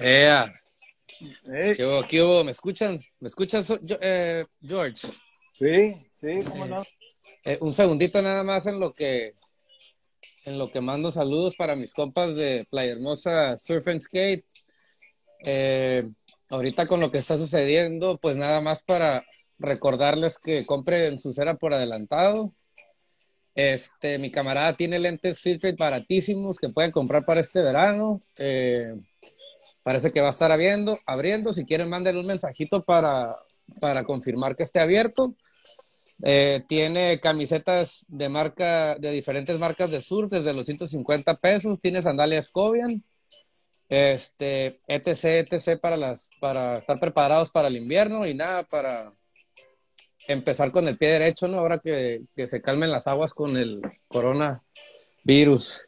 Ea. Hey. ¿Qué hubo? ¿Qué hubo? ¿Me escuchan? ¿Me escuchan, eh, George? Sí, sí, cómo no. Eh, un segundito nada más en lo que en lo que mando saludos para mis compas de Playa Hermosa Surf and Skate. Eh, ahorita con lo que está sucediendo, pues nada más para recordarles que compren su cera por adelantado. Este, mi camarada tiene lentes Filtrate baratísimos que pueden comprar para este verano. Eh, parece que va a estar abriendo, abriendo. Si quieren, mándenle un mensajito para, para confirmar que esté abierto. Eh, tiene camisetas de marca, de diferentes marcas de surf, desde los 150 pesos. Tiene sandalias Cobian, este, etc, etc, para las, para estar preparados para el invierno y nada, para empezar con el pie derecho, ¿no? Ahora que, que se calmen las aguas con el coronavirus.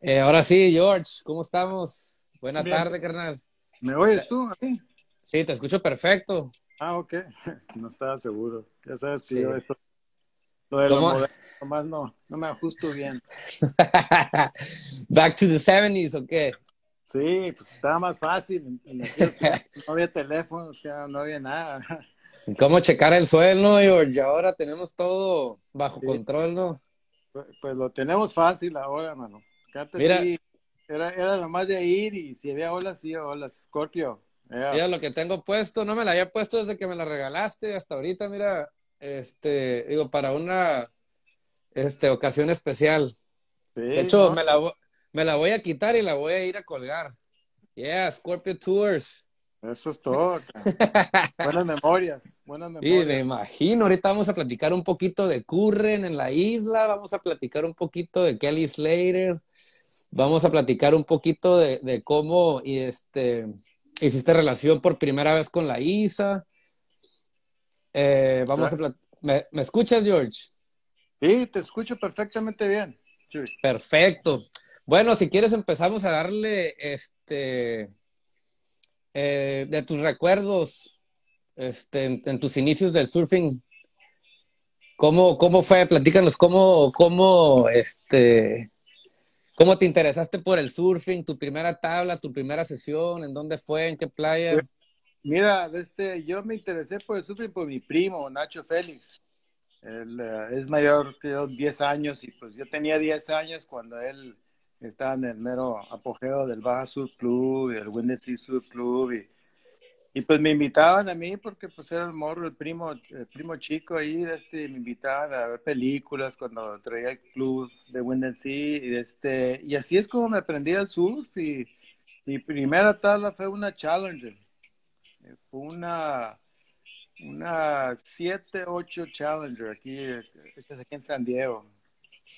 Eh, ahora sí, George, ¿cómo estamos? Buena Bien. tarde, carnal. ¿Me oyes tú? Sí, te escucho perfecto. Ah, ok. No estaba seguro. Ya sabes que Sí. yo esto, lo de ¿Cómo? moderno, nomás no, no me ajusto bien. Back to the 70s, ¿o qué? Sí, pues estaba más fácil. No había teléfonos, no había nada. ¿Cómo checar el suelo, George? Ahora tenemos todo bajo Sí. control, ¿no? Pues, pues lo tenemos fácil ahora, mano. Mira. sí, era, era nomás de ir y si había olas, sí, olas. Scorpio. Yeah. Mira lo que tengo puesto, no me la había puesto desde que me la regalaste hasta ahorita, mira, este, digo, para una este, ocasión especial. Sí, De hecho, ¿no? me, la, me la voy a quitar y la voy a ir a colgar. Yeah, Scorpio Tours. Eso es todo. buenas memorias, buenas Sí, memorias. me imagino. Ahorita vamos a platicar un poquito de Curren en la isla, vamos a platicar un poquito de Kelly Slater, vamos a platicar un poquito de, de cómo y este, hiciste relación por primera vez con la Isa. Eh, vamos a ¿Me, ¿Me escuchas, George? Sí, te escucho perfectamente bien. Perfecto. Bueno, si quieres empezamos a darle este eh, de tus recuerdos este, en, en tus inicios del surfing. ¿Cómo, cómo fue? Platícanos cómo, cómo, este, cómo te interesaste por el surfing, tu primera tabla, tu primera sesión, en dónde fue, en qué playa. Mira, este, yo me interesé por el surfing por mi primo, Nacho Félix. Él eh, es mayor que yo, 10 años, y pues yo tenía 10 años cuando él estaba en el mero apogeo del Baja Surf Club y el Windy Sea Surf Club. Y, y pues me invitaban a mí porque pues era el morro, el primo, el primo chico ahí, este, me invitaban a ver películas cuando traía el club de Wind Sea. Y, este, y así es como me aprendí el surf. Y mi primera tabla fue una Challenger. Eh, Fue una, una 7-8 Challenger aquí, aquí en San Diego.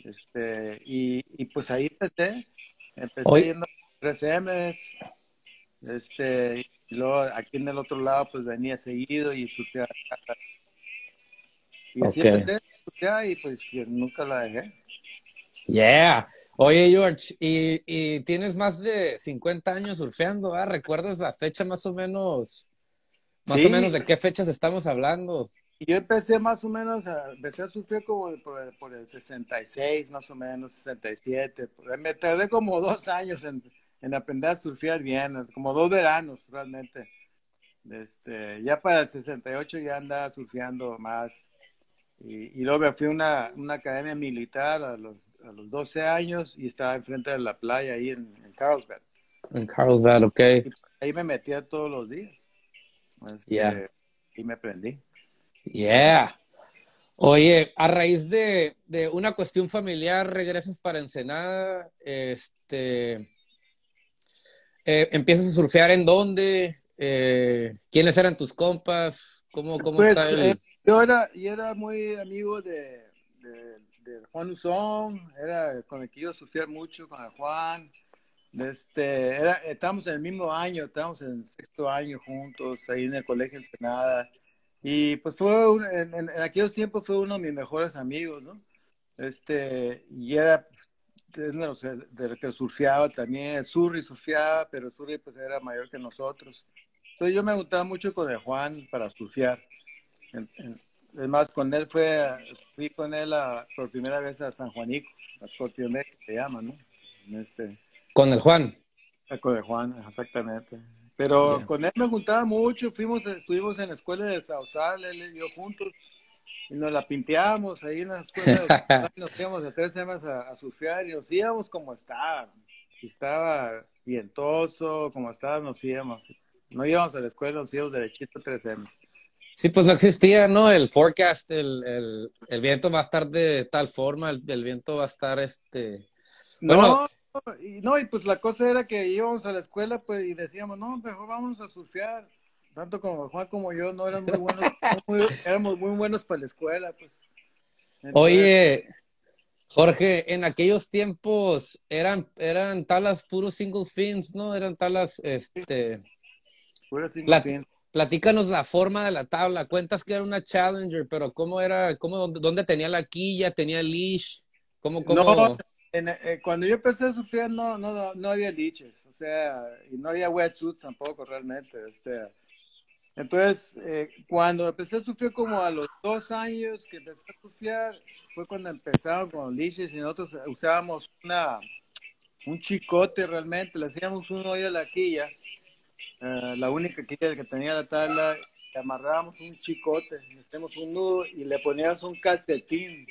Este, y, y pues ahí empecé. Empecé Oye. yendo a 3Ms. Este, y luego aquí en el otro lado, pues venía seguido y surfeaba. Y así Ok. empecé y pues nunca la dejé. Yeah. Oye, George, y, y tienes más de 50 años surfeando, ¿ah? ¿Recuerdas la fecha más o menos? Más Sí. o menos de qué fechas estamos hablando. Yo empecé más o menos, a, empecé a surfear como por el, por el 66, más o menos, 67. Me tardé como dos años en, en aprender a surfear bien, como dos veranos realmente. Este, ya para el 68 ya andaba surfeando más. Y, y luego me fui a una, una academia militar a los, a los 12 años y estaba enfrente de la playa ahí en, en Carlsbad. En Carlsbad, ok. Y ahí me metía todos los días. Este, Ya. Y me aprendí. Yeah. Oye, a raíz de, de una cuestión familiar, regresas para Ensenada, este, eh, empiezas a surfear en dónde, Eh, quiénes eran tus compas, cómo, cómo Pues, está el... eh, yo, era, yo era muy amigo de, de, de Juan Uzón, era con el que iba a surfear mucho, con el Juan. Este, era, estábamos en el mismo año, estábamos en sexto año juntos, ahí en el colegio Ensenada. Y pues fue, un- en, en- en aquellos tiempos fue uno de mis mejores amigos, ¿no? Este, y era de los, de los que surfeaba también, el Surri surfeaba, pero el Surri pues era mayor que nosotros. Entonces yo me gustaba mucho con el Juan para surfear. Es más, con él fue, fui con él a- por primera vez a San Juanico, a Scorpio Bay, que se llama, ¿no? Este, Con el Juan. Con de Juan, exactamente. Pero con él me juntaba mucho, fuimos, estuvimos en la escuela de Sausal, él y yo juntos, y nos la pinteábamos ahí en la escuela, nos íbamos a tres semanas a, surfear y nos íbamos como estaba, si estaba vientoso, como estaba, nos íbamos. No íbamos a la escuela, nos íbamos derechito tres semanas. Sí, pues no existía, ¿no? El forecast, el, el, el viento va a estar de tal forma, el, el viento va a estar, este... Bueno, no, y, no, y pues la cosa era que íbamos a la escuela pues y decíamos, no, mejor vamos a surfear. Tanto como Juan como yo no eran muy buenos, éramos muy buenos para la escuela, pues. Oye, Jorge, en aquellos tiempos eran, eran talas puros single fins, ¿no? Eran talas, este... Puros single fins Platícanos la forma de la tabla. Cuentas que era una Challenger, pero ¿cómo era? Cómo, ¿Dónde tenía la quilla? ¿Tenía leash? ¿Cómo, cómo? No, eh, cuando yo empecé a surfear no, no, no había leashes, o sea, y no había wetsuits tampoco realmente. Este. Entonces, eh, cuando empecé a surfear como a los dos años que empecé a surfear, fue cuando empezamos con leashes y nosotros usábamos una, un chicote realmente, le hacíamos un hoyo a la quilla eh, la única que, que tenía la tabla, le amarrábamos un chicote, le hacemos un nudo y le poníamos un calcetín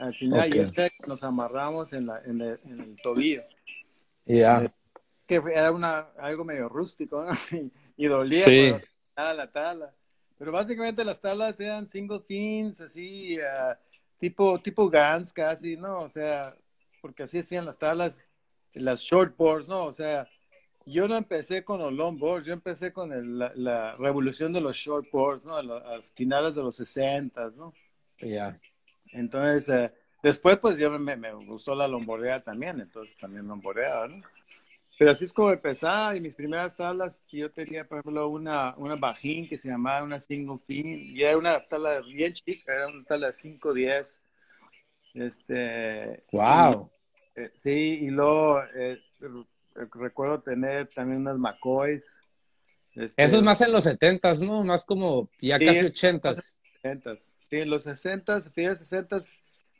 al final y este nos amarramos en, la, en, el, tobillo. Ya. Eh, que era una, algo medio rústico y, dolía la tabla. Pero básicamente las tablas eran single fins, así, uh, tipo, tipo Gans casi, ¿no? O sea, porque así hacían las tablas, las shortboards, ¿no? O sea, yo no empecé con los longboards, yo empecé con la, revolución de los shortboards, ¿no? A, los finales de los 60, ¿no? Ya. Entonces, eh, después pues yo me, me, gustó la longboardea también, entonces también longboardeaba, ¿no? Pero así es como empezaba y mis primeras tablas, yo tenía, por ejemplo, una, una bajín que se llamaba una single fin, y era una tabla bien chica, era una tabla 510. Este, wow. Eh, sí, y luego eh, recuerdo tener también unas McCoys. Este, Eso es más en los 70 ¿no? Más como ya casi 80 Sí, en los 60 fíjate, 60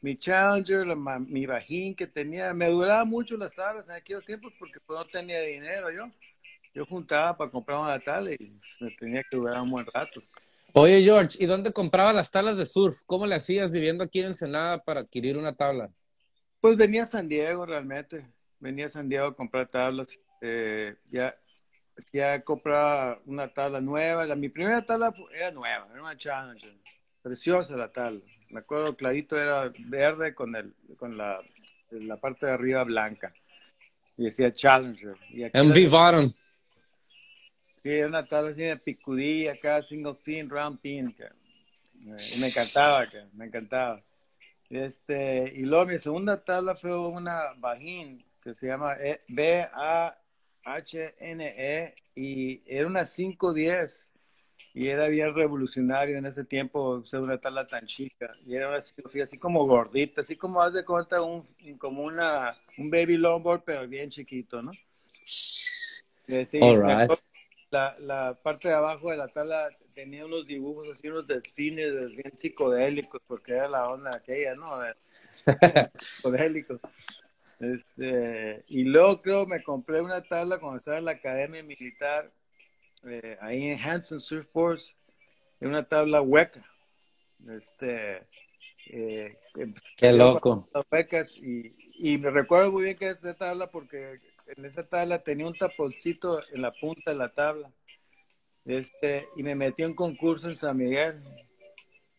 mi Challenger, mi Bajín que tenía, me duraba mucho las tablas en aquellos tiempos porque pues, no tenía dinero yo. Yo juntaba para comprar una tabla y me tenía que durar un buen rato. Oye, George, ¿y dónde compraba las tablas de surf? ¿Cómo le hacías viviendo aquí en Ensenada para adquirir una tabla? Pues venía a San Diego realmente venía a San Diego a comprar tablas. Eh, ya, ya compraba una tabla nueva. La, mi primera tabla era nueva, era una Challenger. Preciosa la tabla. Me acuerdo clarito, era verde con, el, con la, la parte de arriba blanca. Y decía Challenger. Y MV Bottom. Sí, era una tabla así de picudilla acá, single pin, round pin. Que, me encantaba, que, me encantaba. Este, y luego mi segunda tabla fue una Bajín que se llama e, B-A-H-N-E y era una 510 y era bien revolucionario en ese tiempo ser una tabla tan chica y era una ciclofía así como gordita, así como haz de cuenta un, como una, un baby longboard pero bien chiquito, ¿no? Sí, la, la, parte de abajo de la tabla tenía unos dibujos así, unos delfines bien psicodélicos porque era la onda aquella, ¿no? psicodélicos. Este, y luego creo me compré una tabla cuando estaba en la academia militar, eh, ahí en Hanson Surf Force, una tabla hueca. Este, eh, Qué loco. y, y, me recuerdo muy bien que esa tabla, porque en esa tabla tenía un taponcito en la punta de la tabla. Este, y me metí en un concurso en San Miguel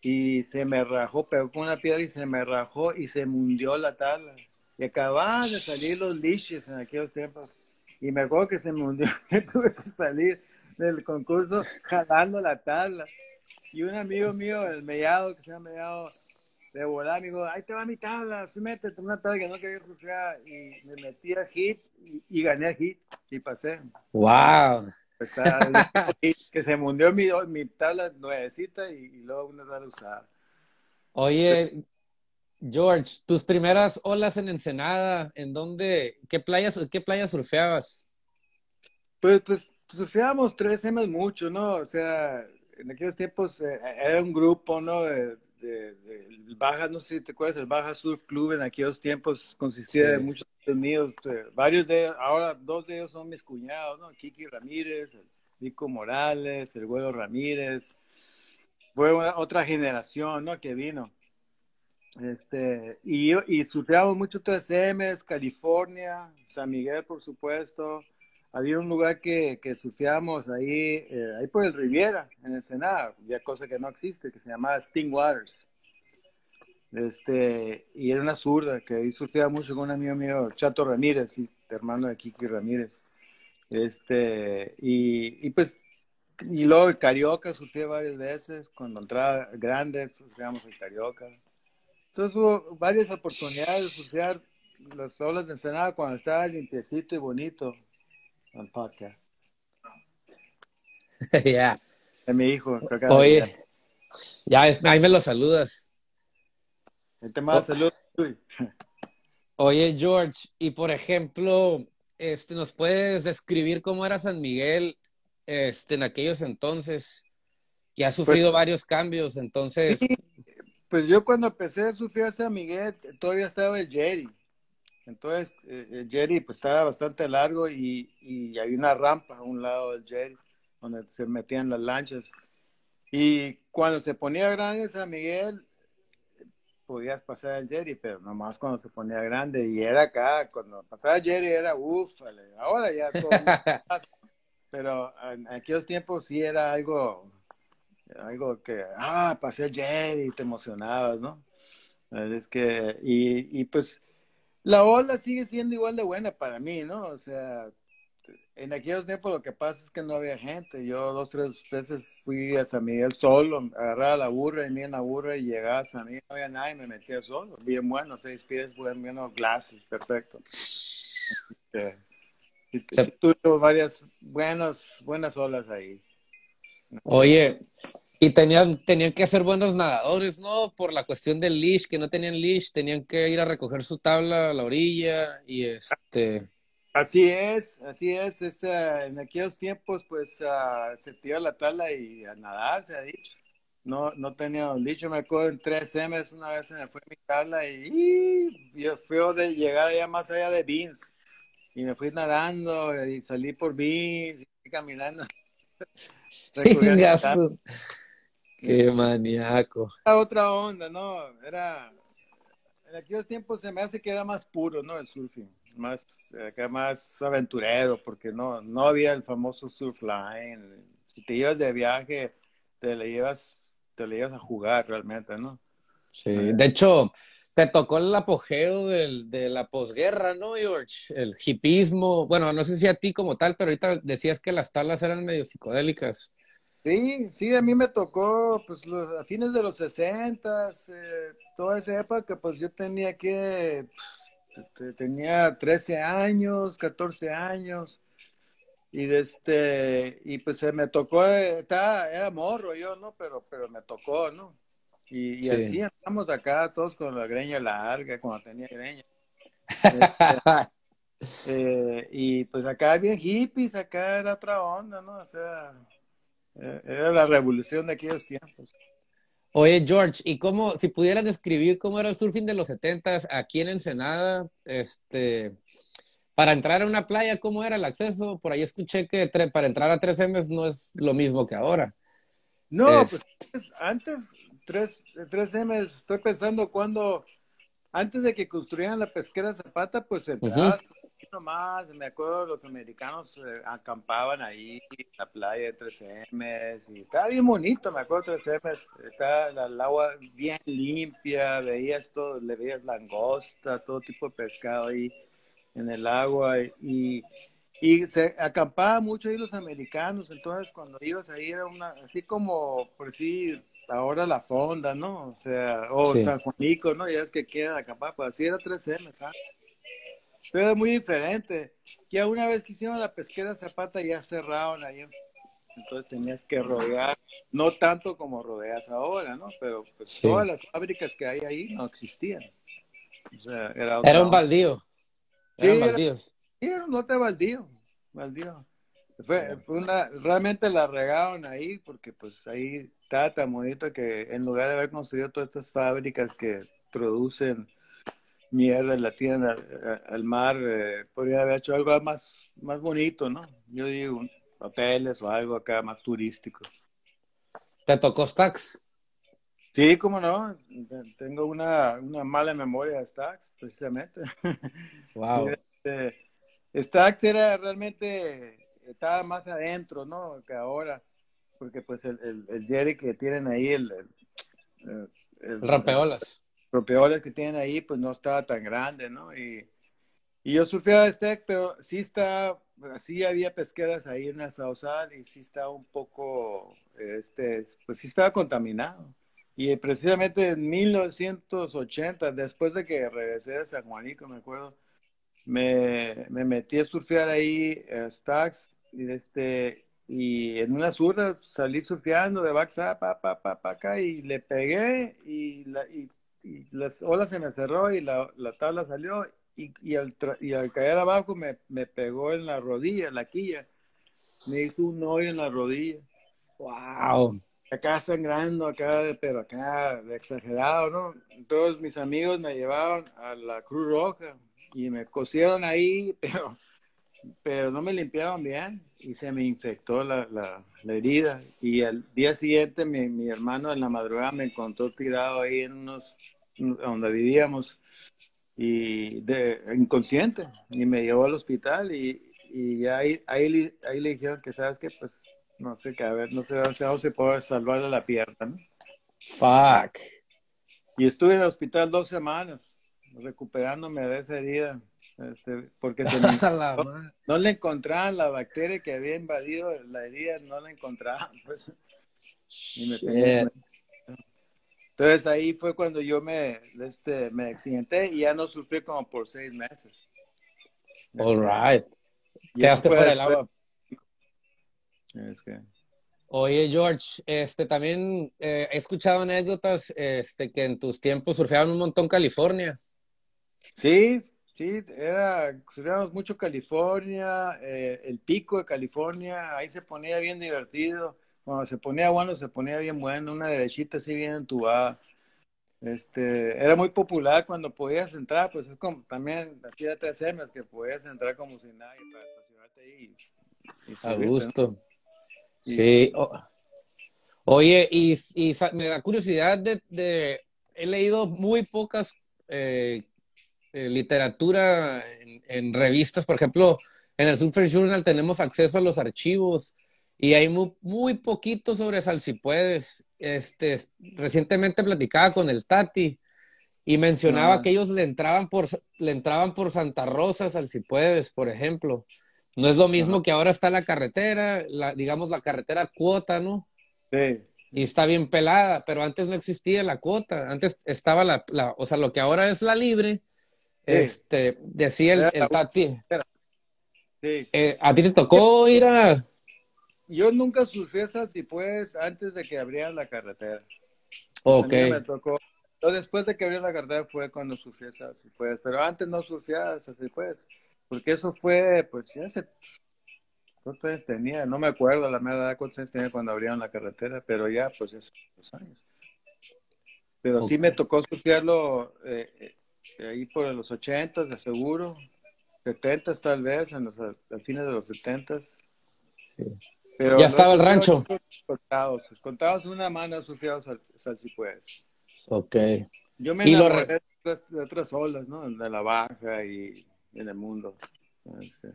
y se me rajó, pegó con una piedra y se me rajó y se mundió la tabla. Y acababan de salir los liches en aquellos tiempos. Y me acuerdo que se me hundió, que tuve que salir del concurso jalando la tabla. Y un amigo mío, el Mellado, que se llama Mellado, de volar, me dijo, ahí te va mi tabla, sí, métete una tabla que no quería surfear. Y me metí a hit y, gané a hit y pasé. ¡Wow! Pues que se mundió mi, mi tabla nuevecita y, y luego una tabla usada. Oye, George, tus primeras olas en Ensenada, ¿en dónde, qué playas, qué playas surfeabas? Pues, pues surfeábamos tres M mucho, ¿no? O sea, en aquellos tiempos eh, era un grupo, ¿no? De, de, Baja, no sé si te acuerdas, el Baja Surf Club en aquellos tiempos consistía de muchos míos, eh, varios de ellos, ahora dos de ellos son mis cuñados, ¿no? Kiki Ramírez, el Nico Morales, el Güero Ramírez. Fue otra generación, ¿no? Que vino. Este, y, y surfeamos mucho 3M, California, San Miguel, por supuesto. Había un lugar que, que surfeamos ahí, eh, ahí por el Riviera, en el Senado, ya cosa que no existe, que se llamaba Sting Waters. Este, y era una zurda que ahí surfeaba mucho con un amigo mío, Chato Ramírez, hermano de Kiki Ramírez. Este, y, y pues, y luego el Carioca surfé varias veces, cuando entraba grande, surfeamos el Carioca. Entonces hubo varias oportunidades de surfear las olas de Ensenada cuando estaba limpiecito y bonito el podcast. ya. De mi hijo. Oye, ya, ahí me lo saludas. El tema de salud. Oye, George, y por ejemplo, este, ¿nos puedes describir cómo era San Miguel este, en aquellos entonces? Que ha sufrido Pues- varios cambios, entonces. Sí, pues yo cuando empecé a surfear a San Miguel, todavía estaba el Jerry. Entonces, eh, el Jerry pues estaba bastante largo y, y hay una rampa a un lado del Jerry donde se metían las lanchas. Y cuando se ponía grande San Miguel, podías pasar el Jerry, pero nomás cuando se ponía grande. Y era acá, cuando pasaba el Jerry era uff, ahora ya todo. pero en aquellos tiempos sí era algo algo que, ah, pasé el Jerry, te emocionabas, ¿no? Es que, y, y pues la ola sigue siendo igual de buena para mí, ¿no? O sea, en aquellos tiempos lo que pasa es que no había gente. Yo dos, tres veces fui a San Miguel solo, agarraba la burra y en la burra y llegaba a San Miguel, no había nadie, me metía solo. Bien bueno, seis pies, buen bueno, glacis, perfecto. Este, sí, sí tuve varias buenas, buenas olas ahí. Oye, y tenían, tenían que ser buenos nadadores, ¿no? Por la cuestión del leash, que no tenían leash, tenían que ir a recoger su tabla a la orilla y este. Así es, así es. es ah, en aquellos tiempos, pues ah, se tira la tabla y a nadar, se ha dicho. No, no tenía un dicho. Me acuerdo en 3M, una vez se me fue mi tabla y, y yo fui de llegar allá más allá de Beans. Y me fui nadando y salí por Beans y fui caminando. Qué maníaco. Era otra onda, ¿no? Era. En aquellos tiempos se me hace que era más puro, ¿no? El surfing. Más, acá más aventurero, porque no, no había el famoso surf line. Si te ibas de viaje, te le llevas, te le llevas a jugar realmente, ¿no? Sí. De hecho, te tocó el apogeo del, de la posguerra, ¿no, George? El hipismo. Bueno, no sé si a ti como tal, pero ahorita decías que las tablas eran medio psicodélicas. Sí, sí, a mí me tocó, pues, los, a fines de los sesentas, eh, toda esa época, pues, yo tenía que, este, tenía 13 años, 14 años, y de este, y pues se me tocó, eh, estaba, era morro yo, ¿no? Pero, pero me tocó, ¿no? Y, y Sí. así andamos acá todos con la greña larga, cuando tenía greña. Eh, y pues acá bien hippies, acá era otra onda, ¿no? O sea, era la revolución de aquellos tiempos. Oye, George, ¿y cómo, si pudieras describir cómo era el surfing de los setentas aquí en Ensenada, este, para entrar a una playa, cómo era el acceso? Por ahí escuché que para entrar a 3M no es lo mismo que ahora. No, Es- pues antes, antes 3, 3M, estoy pensando cuando, antes de que construyeran la pesquera Zapata, pues entraba más, me acuerdo los americanos eh, acampaban ahí en la playa de 3M y estaba bien bonito, me acuerdo 3M, estaba el agua bien limpia, veías todo, le veías langostas, todo tipo de pescado ahí en el agua y, y se acampaba mucho ahí los americanos, entonces cuando ibas ahí era una, así como, por decir, ahora la fonda, ¿no? O sea, o Sí. San Juanico, ¿no? Ya es que queda acampar, pues así era 3M, ¿sabes? Pero era muy diferente. Ya una vez que hicieron la pesquera Zapata ya cerraron ahí, entonces tenías que rodear, no tanto como rodeas ahora, ¿no? Pero pues Sí. todas las fábricas que hay ahí no existían. O sea, era, Era un baldío. Sí, Eran era- baldíos. Sí, era un lote baldío, baldío. Fue, fue una, realmente la regaron ahí porque pues ahí estaba tan bonito que en lugar de haber construido todas estas fábricas que producen mierda la tiran al, mar, eh, podría haber hecho algo más, más bonito, ¿no? Yo digo, hoteles o algo acá más turístico. ¿Te tocó Stax? Sí, cómo no. Tengo una, una mala memoria de Stax, precisamente. Wow. Este, Stax era realmente, estaba más adentro, ¿no? Que ahora, porque pues el, el, el Jerry que tienen ahí, el, el, el rampeolas propiedades que tienen ahí, pues no estaba tan grande, ¿no? Y, y yo surfeaba este, pero sí está, sí había pesqueras ahí en la Sausal y sí estaba un poco, este, pues sí estaba contaminado. Y precisamente en 1980, después de que regresé de San Juanico, me acuerdo, me, me metí a surfear ahí a Stax y este y en una zurda salí surfeando de backside pa, pa, pa, pa, acá y le pegué y, la, y y las olas se me cerró y la, la tabla salió y, y, al y al caer abajo me, me, pegó en la rodilla, la quilla. Me hizo un hoyo en la rodilla. ¡Wow! Acá sangrando, acá, pero acá de exagerado, ¿no? Todos mis amigos me llevaron a la Cruz Roja y me cosieron ahí, pero, pero no me limpiaron bien y se me infectó la, la, la herida. Y al día siguiente mi, mi hermano en la madrugada me encontró tirado ahí en unos donde vivíamos y de inconsciente y me llevó al hospital y, y ahí, ahí, ahí le dijeron que sabes que pues no sé qué a ver no sé si se puede salvar de la pierna ¿no? fuck y estuve en el hospital dos semanas recuperándome de esa herida este, porque no, no, le encontraban la bacteria que había invadido la herida no la encontraban pues y me entonces ahí fue cuando yo me, este, me accidenté y ya no sufrí como por seis meses. All right. Quedaste fuera del agua. Es que... Oye, George, este, también eh, he escuchado anécdotas este, que en tus tiempos surfeaban un montón California. Sí, sí, era, surfeábamos mucho California, eh, el pico de California, ahí se ponía bien divertido cuando se ponía bueno, se ponía bien bueno, una derechita así bien entubada. Este, era muy popular cuando podías entrar, pues es como también de tres semanas que podías entrar como si nadie para estacionarte ahí. A gusto. Sí. Oye, y, y, me da curiosidad de, he leído muy pocas eh, eh, literatura en, en, revistas, por ejemplo, en el Super Journal tenemos acceso a los archivos y hay muy, muy poquito sobre Salsipuedes. Este, recientemente platicaba con el Tati y mencionaba que ellos le entraban por le entraban por Santa Rosa, Salsipuedes, por ejemplo. No es lo mismo que ahora está la carretera, la, digamos la carretera cuota, ¿no? Sí. Y está bien pelada, pero antes no existía la cuota, antes estaba la, la o sea, lo que ahora es la libre, este, decía el, el Tati. Sí. Eh, ¿A ti te tocó ir a, yo nunca surfé esas y pues antes de que abrieran la carretera. Ok. me tocó. Después de que abrieron la carretera fue cuando surfé esas y pues, pero antes no surfé esas y pues, porque eso fue, pues ya hace, ¿cuántos años tenía? No me acuerdo la verdad cuántos años tenía cuando abrieron la carretera, pero ya, pues hace dos años. Pero sí me tocó surfearlo eh, ahí por los ochentas, de seguro, setentas tal vez, en los, al fines de los setentas. Sí ya estaba el rancho. Contados, contados una mano surfeados si puedes. Ok. Yo me enamoré de, otras, de, otras, olas, ¿no? De la baja y en el mundo.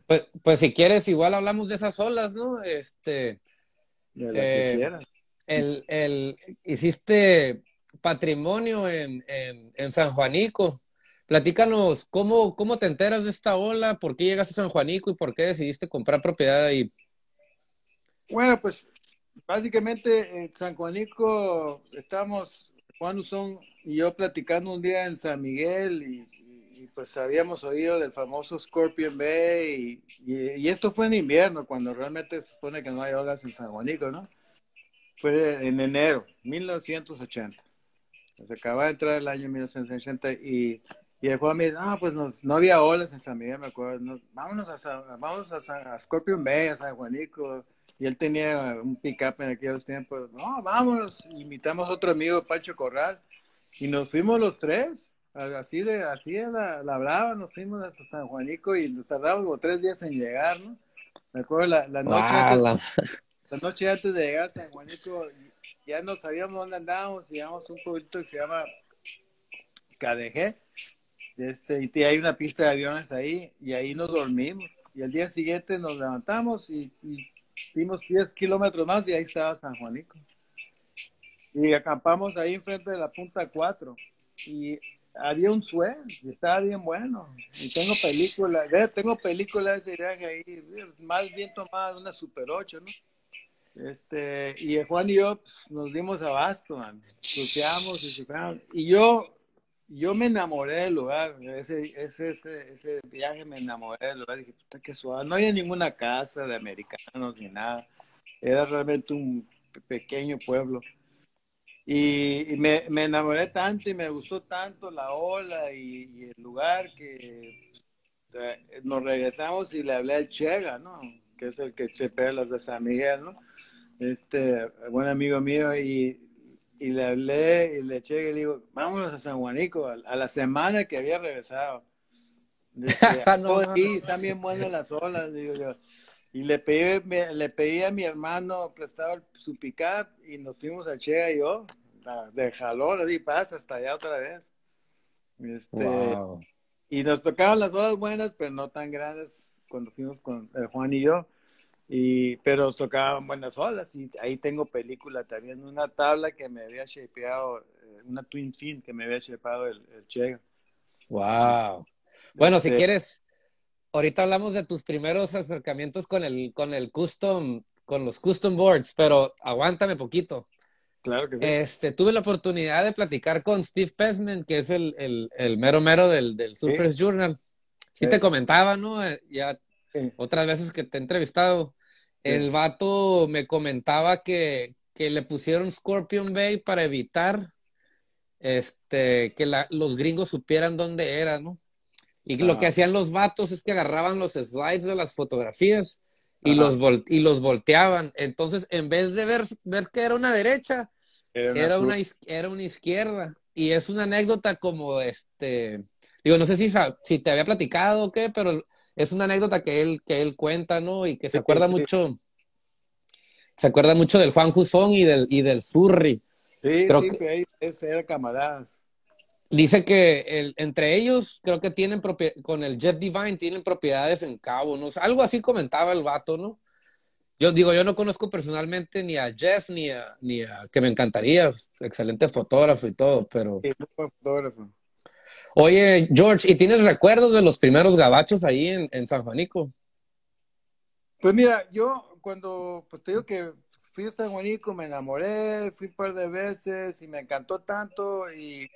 Pues, pues si quieres, igual hablamos de esas olas, ¿no? Este. Eh, el, el, hiciste patrimonio en, en, en, San Juanico. Platícanos, ¿cómo, ¿cómo te enteras de esta ola? ¿Por qué llegaste a San Juanico y por qué decidiste comprar propiedad ahí? Bueno, pues básicamente en San Juanico estamos, Juan Usón y yo platicando un día en San Miguel y, pues habíamos oído del famoso Scorpion Bay y, esto fue en invierno, cuando realmente se supone que no hay olas en San Juanico, ¿no? Fue en enero, 1980. Se acaba de entrar el año 1980 y, y el Juan me dice, ah, pues no, no, había olas en San Miguel, me acuerdo. vámonos a, vamos a, a Scorpion Bay, a San Juanico y él tenía un pick-up en aquellos tiempos. No, vámonos, invitamos a otro amigo, Pancho Corral, y nos fuimos los tres. así de, así la, la brava, nos fuimos hasta San Juanico y nos tardamos como tres días en llegar, ¿no? Me acuerdo la, la noche, antes, la... noche antes de llegar a San Juanico, ya no sabíamos dónde andábamos, llegamos a un pueblito que se llama KDG, este, y hay una pista de aviones ahí, y ahí nos dormimos. Y al día siguiente nos levantamos y, y dimos 10 kilómetros más y ahí estaba San Juanico. Y acampamos ahí enfrente de la punta 4. Y había un sueño y estaba bien bueno. Y tengo películas, tengo películas de viaje ahí, más bien tomadas, una Super 8, ¿no? Este, y Juan y yo pues, nos dimos abasto, man. y, y yo, yo me enamoré del lugar, ese, ese, ese, ese viaje me enamoré del lugar, dije, puta, qué suave, no había ninguna casa de americanos ni nada, era realmente un pequeño pueblo. Y, me, me, enamoré tanto y me gustó tanto la ola y, el lugar que eh, nos regresamos y le hablé al Chega, ¿no? Que es el que chepea las de San Miguel, ¿no? Este, buen amigo mío, y, y le hablé y le eché y le digo, vámonos a San Juanico, a, la semana que había regresado. no, están bien buenas las olas, digo yo. Y le pedí, le pedí a mi hermano prestado su pickup y nos fuimos a Chea y yo, de jalón, así pasa hasta allá otra vez. Este, Y nos tocaban las olas buenas, pero no tan grandes cuando fuimos con el Juan y yo. Y, pero tocaban buenas olas y ahí tengo película también, una tabla que me había shapeado, eh, una twin fin que me había shapeado el, el Chega. Wow. Bueno, si este, quieres, ahorita hablamos de tus primeros acercamientos con el, con el custom, con los custom boards, pero aguántame poquito. Claro que sí. Este, tuve la oportunidad de platicar con Steve Pesman, que es el, el, mero mero del, del Surfers Journal. Sí, te comentaba, ¿no? Eh, ya otras veces que te he entrevistado. El vato me comentaba que, que le pusieron Scorpion Bay para evitar este, que la, los gringos supieran dónde era, ¿no? Y lo que hacían los vatos es que agarraban los slides de las fotografías y, los, y los volteaban. Entonces, en vez de ver, ver que era una derecha, era una, era una, izquierda. Y es una anécdota como este, digo, no sé si, si te había platicado o qué, pero es una anécdota que él, que él cuenta, ¿no? Y que se acuerda mucho, se acuerda mucho del Juan Jusón y del, y del Surri. Sí, sí, que, eran camaradas dice que el, entre ellos creo que tienen con el Jeff Divine tienen propiedades en Cabo, ¿no? algo así comentaba el vato, ¿no? Yo digo, yo no conozco personalmente ni a Jeff ni a, ni a que me encantaría, excelente fotógrafo y todo, pero... Sí, fotógrafo. Oye, George, ¿y tienes recuerdos de los primeros gabachos ahí en, en San Juanico? Pues mira, yo cuando, pues te digo que fui a San Juanico, me enamoré, fui un par de veces y me encantó tanto y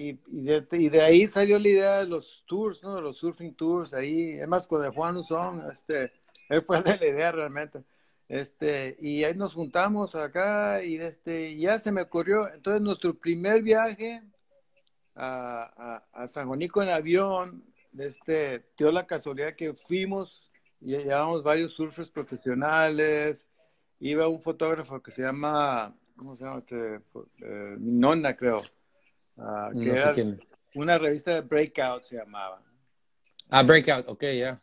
y, de, y, de, ahí salió la idea de los tours, ¿no? De los surfing tours ahí. Es más, con Juan Usón, este, él fue de la idea realmente. Este, y ahí nos juntamos acá y este, ya se me ocurrió. Entonces, nuestro primer viaje a, a, a San Juanico en avión, este, dio la casualidad que fuimos y llevábamos varios surfers profesionales. Iba un fotógrafo que se llama, ¿cómo se llama? Este, eh, creo Ah, una revista de Breakout se llamaba. Ah, Breakout, ok, ya.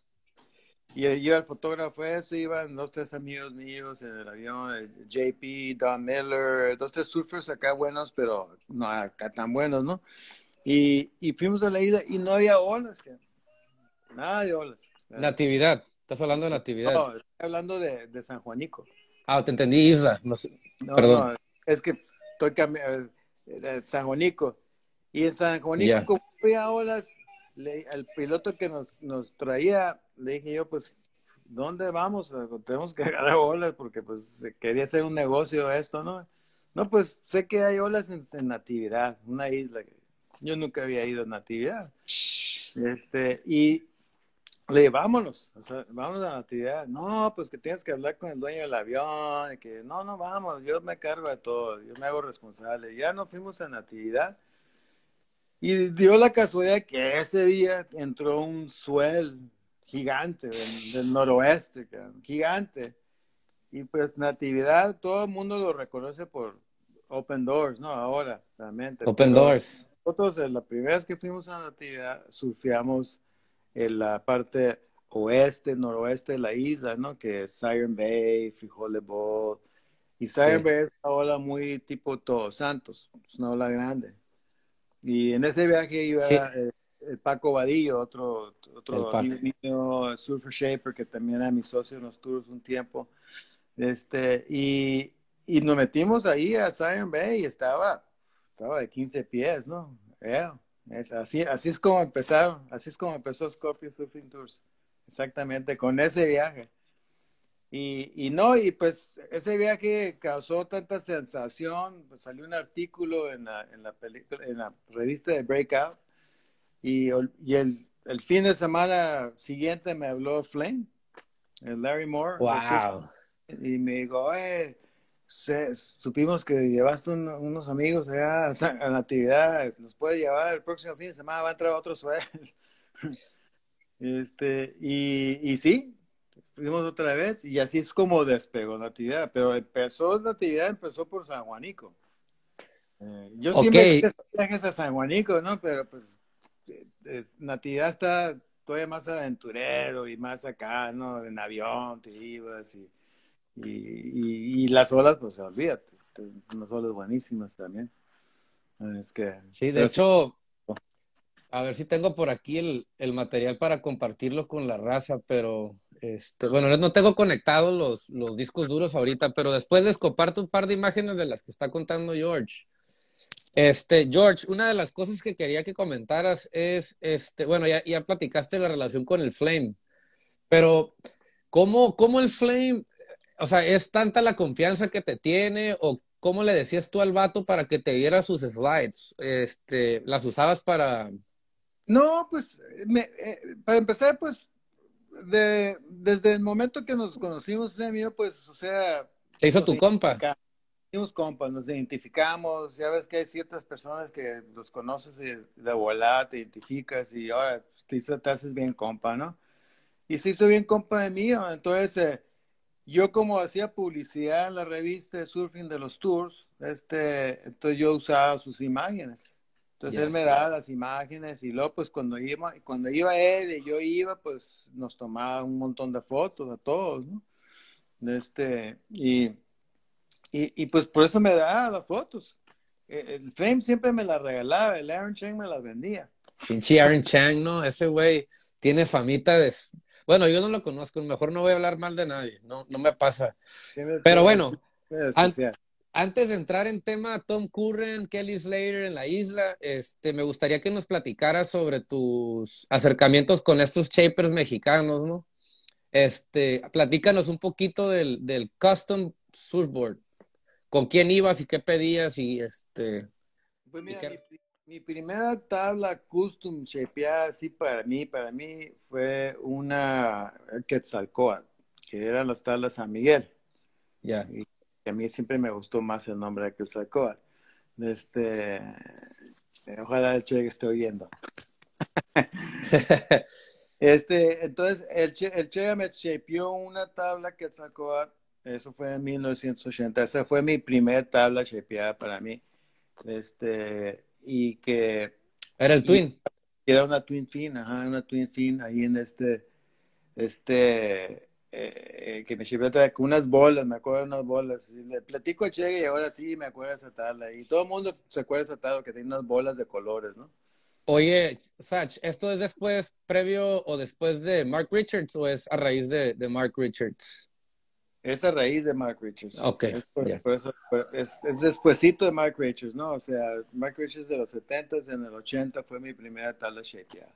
Y yo, el fotógrafo, eso, iban dos, tres amigos míos en el avión, JP, Don Miller, dos, tres surfers acá buenos, pero no acá tan buenos, ¿no? Y, y fuimos a la isla y no había olas, nada de olas. Natividad, estás hablando de natividad. No, estoy hablando de, de San Juanico. Ah, te entendí, isla, no perdón. No, es que estoy cambiando, eh, San Juanico. Y en San Juanico, como había olas, le, al piloto que nos, nos traía, le dije yo, pues, ¿dónde vamos? Tenemos que agarrar olas porque pues quería hacer un negocio esto, ¿no? No, pues sé que hay olas en, Natividad, una isla yo nunca había ido a Natividad. Este, y le dije, vámonos, o sea, vámonos a Natividad. No, pues que tienes que hablar con el dueño del avión, y que no, no, vamos, yo me cargo de todo, yo me hago responsable. Ya nos fuimos a Natividad y dio la casualidad que ese día entró un suel gigante del, noroeste, gigante. Y pues Natividad, todo el mundo lo reconoce por Open Doors, ¿no? Ahora, realmente. Open Doors. Nosotros la primera vez que fuimos a Natividad, surfeamos en la parte oeste, noroeste de la isla, ¿no? Que es Siren Bay, Frijole Bowl. Y Siren Bay es una ola muy tipo Todos Santos, es una ola grande. Y en ese viaje iba el, Paco Vadillo, otro, otro niño surfer shaper que también era mi socio en los tours un tiempo. Este, y, y nos metimos ahí a Siren Bay y estaba, estaba de 15 pies, ¿no? es, así, así es como empezaron, así es como empezó Scorpio Surfing Tours. Exactamente, con ese viaje. Y, y, no, y pues ese viaje causó tanta sensación, pues salió un artículo en la, en la, película, en la revista de Breakout y, y el, el, fin de semana siguiente me habló el Larry Moore. Wow. Y me dijo, eh, supimos que llevaste unos amigos allá a, la actividad, nos puede llevar el próximo fin de semana, va a entrar otro suelo. este, y, y sí, fuimos otra vez y así es como despegó Natividad, pero empezó Natividad, empezó por San Juanico. Eh, yo siempre hice viajes a San Juanico, ¿no? Pero pues Natividad está todavía más aventurero y más acá, ¿no? En avión te ibas y, y, las olas, pues olvídate, unas olas buenísimas también. Es que... Sí, de hecho, a ver si tengo por aquí el, el material para compartirlo con la raza, pero este, bueno, no tengo conectados los, los discos duros ahorita, pero después les comparto un par de imágenes de las que está contando George. Este, George, una de las cosas que quería que comentaras es, este, bueno, ya, ya platicaste la relación con el Flame, pero ¿cómo, ¿cómo el Flame, o sea, es tanta la confianza que te tiene o cómo le decías tú al vato para que te diera sus slides? Este, ¿las usabas para...? No, pues, me, eh, para empezar, pues, de, desde el momento que nos conocimos, pues, o sea... Se hizo tu compa. Hicimos compas, nos identificamos, ya ves que hay ciertas personas que los conoces y de volada te identificas y ahora te, te haces bien compa, ¿no? Y se hizo bien compa de mí, entonces eh, yo como hacía publicidad en la revista de surfing de los tours, este, entonces yo usaba sus imágenes. Entonces él me daba las imágenes y luego pues cuando iba, cuando iba él y yo iba, pues nos tomaba un montón de fotos a todos, ¿no? Este, y, y, y pues por eso me daba las fotos. E, el frame siempre me las regalaba, el Aaron Chang me las vendía. Pinche Aaron Chang, ¿no? Ese güey tiene famita de... Bueno, yo no lo conozco, mejor no voy a hablar mal de nadie, no, no me pasa. Pero bueno, antes de entrar en tema Tom Curren, Kelly Slater en la isla, este, me gustaría que nos platicaras sobre tus acercamientos con estos shapers mexicanos, ¿no? Este, platícanos un poquito del, del custom surfboard. ¿Con quién ibas y qué pedías y este? Pues mira, mi, primera tabla custom shapeada así para mí, para mí fue una Quetzalcoatl, que eran las tablas San Miguel. Ya a mí siempre me gustó más el nombre de Quetzalcóatl. Este, ojalá el Che esté oyendo. este, entonces, el Che, el che me shapeó una tabla Quetzalcóatl, eso fue en 1980, esa fue mi primera tabla shapeada para mí. Este, y que... Era el Twin. Era una Twin Fin, ajá, una Twin Fin ahí en este, este, eh, que me llevé con unas bolas, me acuerdo de unas bolas. Le platico a Che y ahora sí me acuerdo de esa tabla. Y todo el mundo se acuerda de esa tabla que tiene unas bolas de colores, ¿no? Oye, Sach, ¿esto es después, previo o después de Mark Richards o es a raíz de, de Mark Richards? Es a raíz de Mark Richards. Ok. Es, es, es, despuésito de Mark Richards, ¿no? O sea, Mark Richards de los 70 en el 80 fue mi primera tabla shakeada.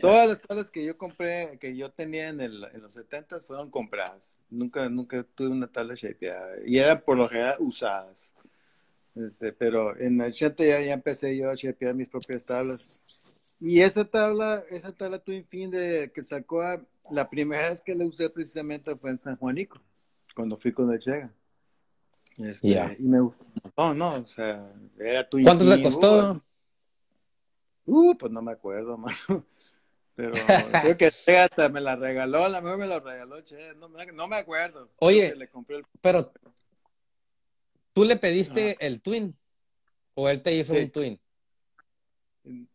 Todas las tablas que yo compré, que yo tenía en, el, en los 70 fueron compradas. Nunca, nunca tuve una tabla shapeada. Y eran por lo general usadas. Este, pero en el 80 ya, ya empecé yo a shapear mis propias tablas. Y esa tabla, esa tabla Twin Fin de, que sacó, la primera vez que la usé precisamente fue en San Juanico, cuando fui con el Chega. Este, Y me gustó. No, no, o sea, era Twin ¿Cuánto te costó? Uh, pues no me acuerdo, mano. Pero creo que hasta me la regaló, la mejor me la regaló, che, no, no me acuerdo. Oye, pero ¿tú le pediste el twin? ¿O él te hizo un twin?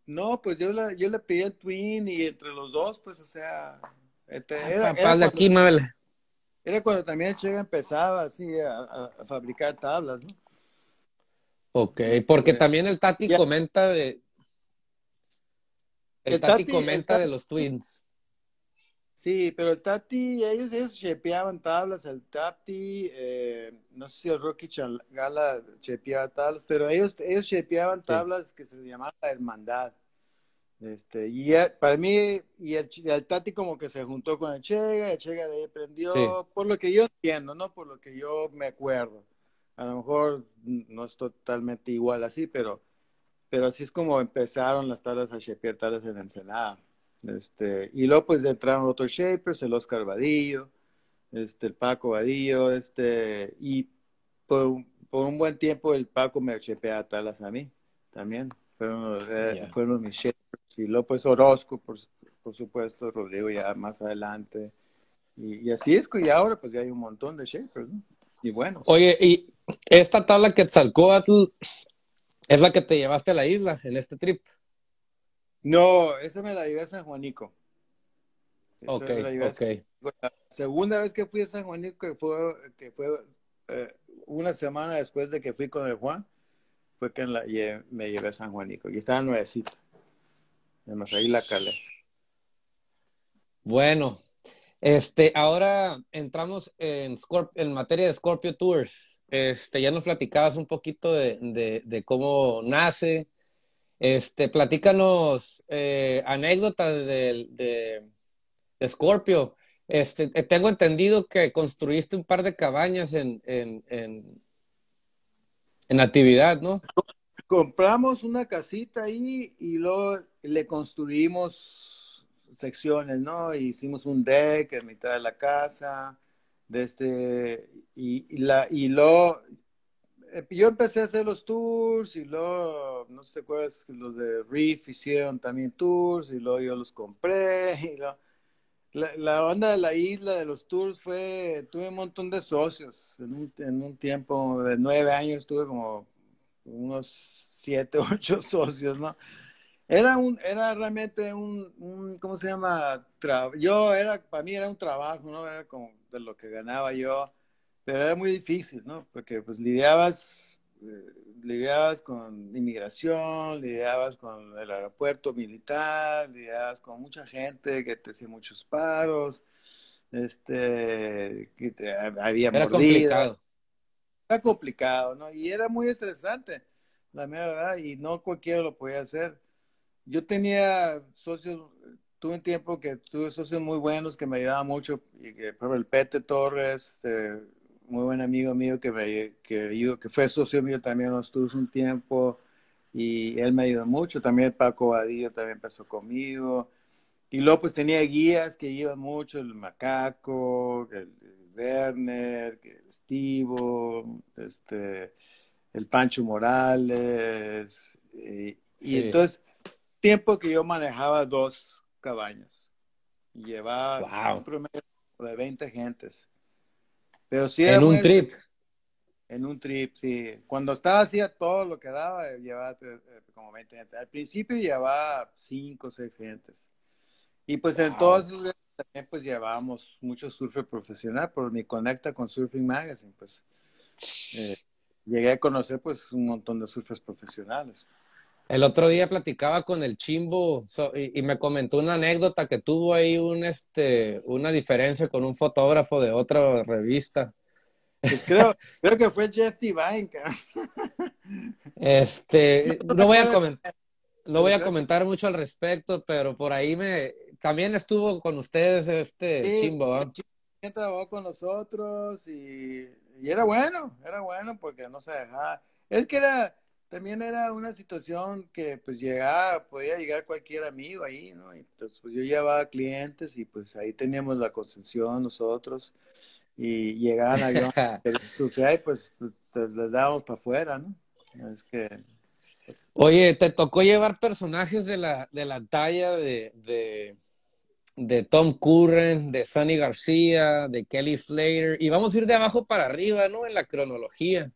No, pues yo, la, yo le pedí el twin y entre los dos, pues, o sea, este, Ah, era, era de cuando, aquí, muévele. Era cuando también Chega empezaba así a, fabricar tablas, ¿no? Ok, porque Este, también el Tati comenta de, el el Tati Tati, el comenta de los Twins. sí, pero el Tati, ellos, ellos chepeaban tablas, el Tati, eh, no sé si el Rocky Chagala chepeaba tablas, pero ellos, ellos chepeaban Sí, tablas que se llamaban la hermandad. Este, y para mí, y el, el Tati como que se juntó con el Chega, el Chega de ahí sí. aprendió, por lo que yo entiendo, ¿no? Por lo que yo me acuerdo. A lo mejor no es totalmente igual así, pero, pero así es como empezaron las tablas a shapear tablas en Ensenada. Este, y luego pues entraron otros shapers, el Oscar Vadillo, este, el Paco Vadillo, este, y por, un- por un buen tiempo el Paco me shapeaba tablas a mí también. Fueron, eh, fueron mis shapers. Luego pues Orozco, por, por supuesto, Rodrigo ya más adelante. Y, y así es que y ahora pues ya hay un montón de shapers, ¿no? Y buenos. Oye, y esta tabla Quetzalcóatl es la que te llevaste a la isla en este trip. No, esa me la llevé a San Juanico. Esa Ok, la ok. San. La segunda vez que fui a San Juanico, que fue, que fue eh, una semana después de que fui con el Juan, fue que la me llevé a San Juanico. Y estaba nuevecita. Además, ahí la calé. Bueno, este, ahora entramos en, Scorp- en materia de Scorpio Tours. Este, ya nos platicabas un poquito de, de- cómo nace. Este, platícanos eh, anécdotas de, de, de Scorpio. Este, eh, tengo entendido que construiste un par de cabañas en, en, en, en Natividad, ¿no? Compramos una casita ahí y luego le construimos secciones, ¿no? Hicimos un deck en mitad de la casa, de este, y, la, y luego, eh, yo empecé a hacer los tours y luego, no sé te acuerdas, los de Reef hicieron también tours y luego yo los compré y luego, la, la onda de la isla de los tours fue, tuve un montón de socios en un, en un tiempo de nueve años, tuve como unos siete, ocho socios, ¿no? Era un, era realmente un, un ¿cómo se llama? Tra- yo era, para mí era un trabajo, ¿no? Era como de lo que ganaba yo, pero era muy difícil, ¿no? Porque pues lidiabas, eh, lidiabas con inmigración, lidiabas con el aeropuerto militar, lidiabas con mucha gente que te hacía muchos paros, este, que te, había Era mordidas, complicado. Era complicado, ¿no? Y era muy estresante, la mera verdad, y no cualquiera lo podía hacer. Yo tenía socios, tuve un tiempo que tuve socios muy buenos que me ayudaban mucho, y que, por ejemplo, el Pete Torres, eh, muy buen amigo mío que, me, que, que fue socio mío también en los tours un tiempo, y él me ayudó mucho. También Paco Vadillo también empezó conmigo. Y luego pues tenía guías que iban mucho, el Macaco, el Werner, Estivo, este, el Pancho Morales. y Sí. entonces, tiempo que yo manejaba dos cabañas. Y llevaba un Wow. promedio de 20 gentes. Pero sí En un trip. en un trip, sí. Cuando estaba hacía todo lo que daba, llevaba eh, como 20 gentes. Al principio llevaba 5 o 6 gentes. Y pues en todos Wow. esos viajes también pues llevábamos mucho surfer profesional por mi conecta con Surfing Magazine, pues eh, llegué a conocer pues un montón de surfers profesionales. El otro día platicaba con el Chimbo so- y, y me comentó una anécdota que tuvo ahí un, este, una diferencia con un fotógrafo de otra revista. Pues creo, creo que fue Jeff Divine. Este, No voy a comentar, no voy a que comentar mucho al respecto, pero por ahí me, también estuvo con ustedes este sí, Chimbo, también trabajó con nosotros y, y era bueno, era bueno porque no se dejaba. Es que era, también era una situación que pues llegaba, podía llegar cualquier amigo ahí, ¿no? Y, Entonces pues yo llevaba clientes y pues ahí teníamos la concesión nosotros y llegaban aviones y pues, pues, les dábamos para afuera, ¿no? Es que Oye, te tocó llevar personajes de la, de la talla de, de, de Tom Curren, de Sonny García, de Kelly Slater, y vamos a ir de abajo para arriba, ¿no? En la cronología.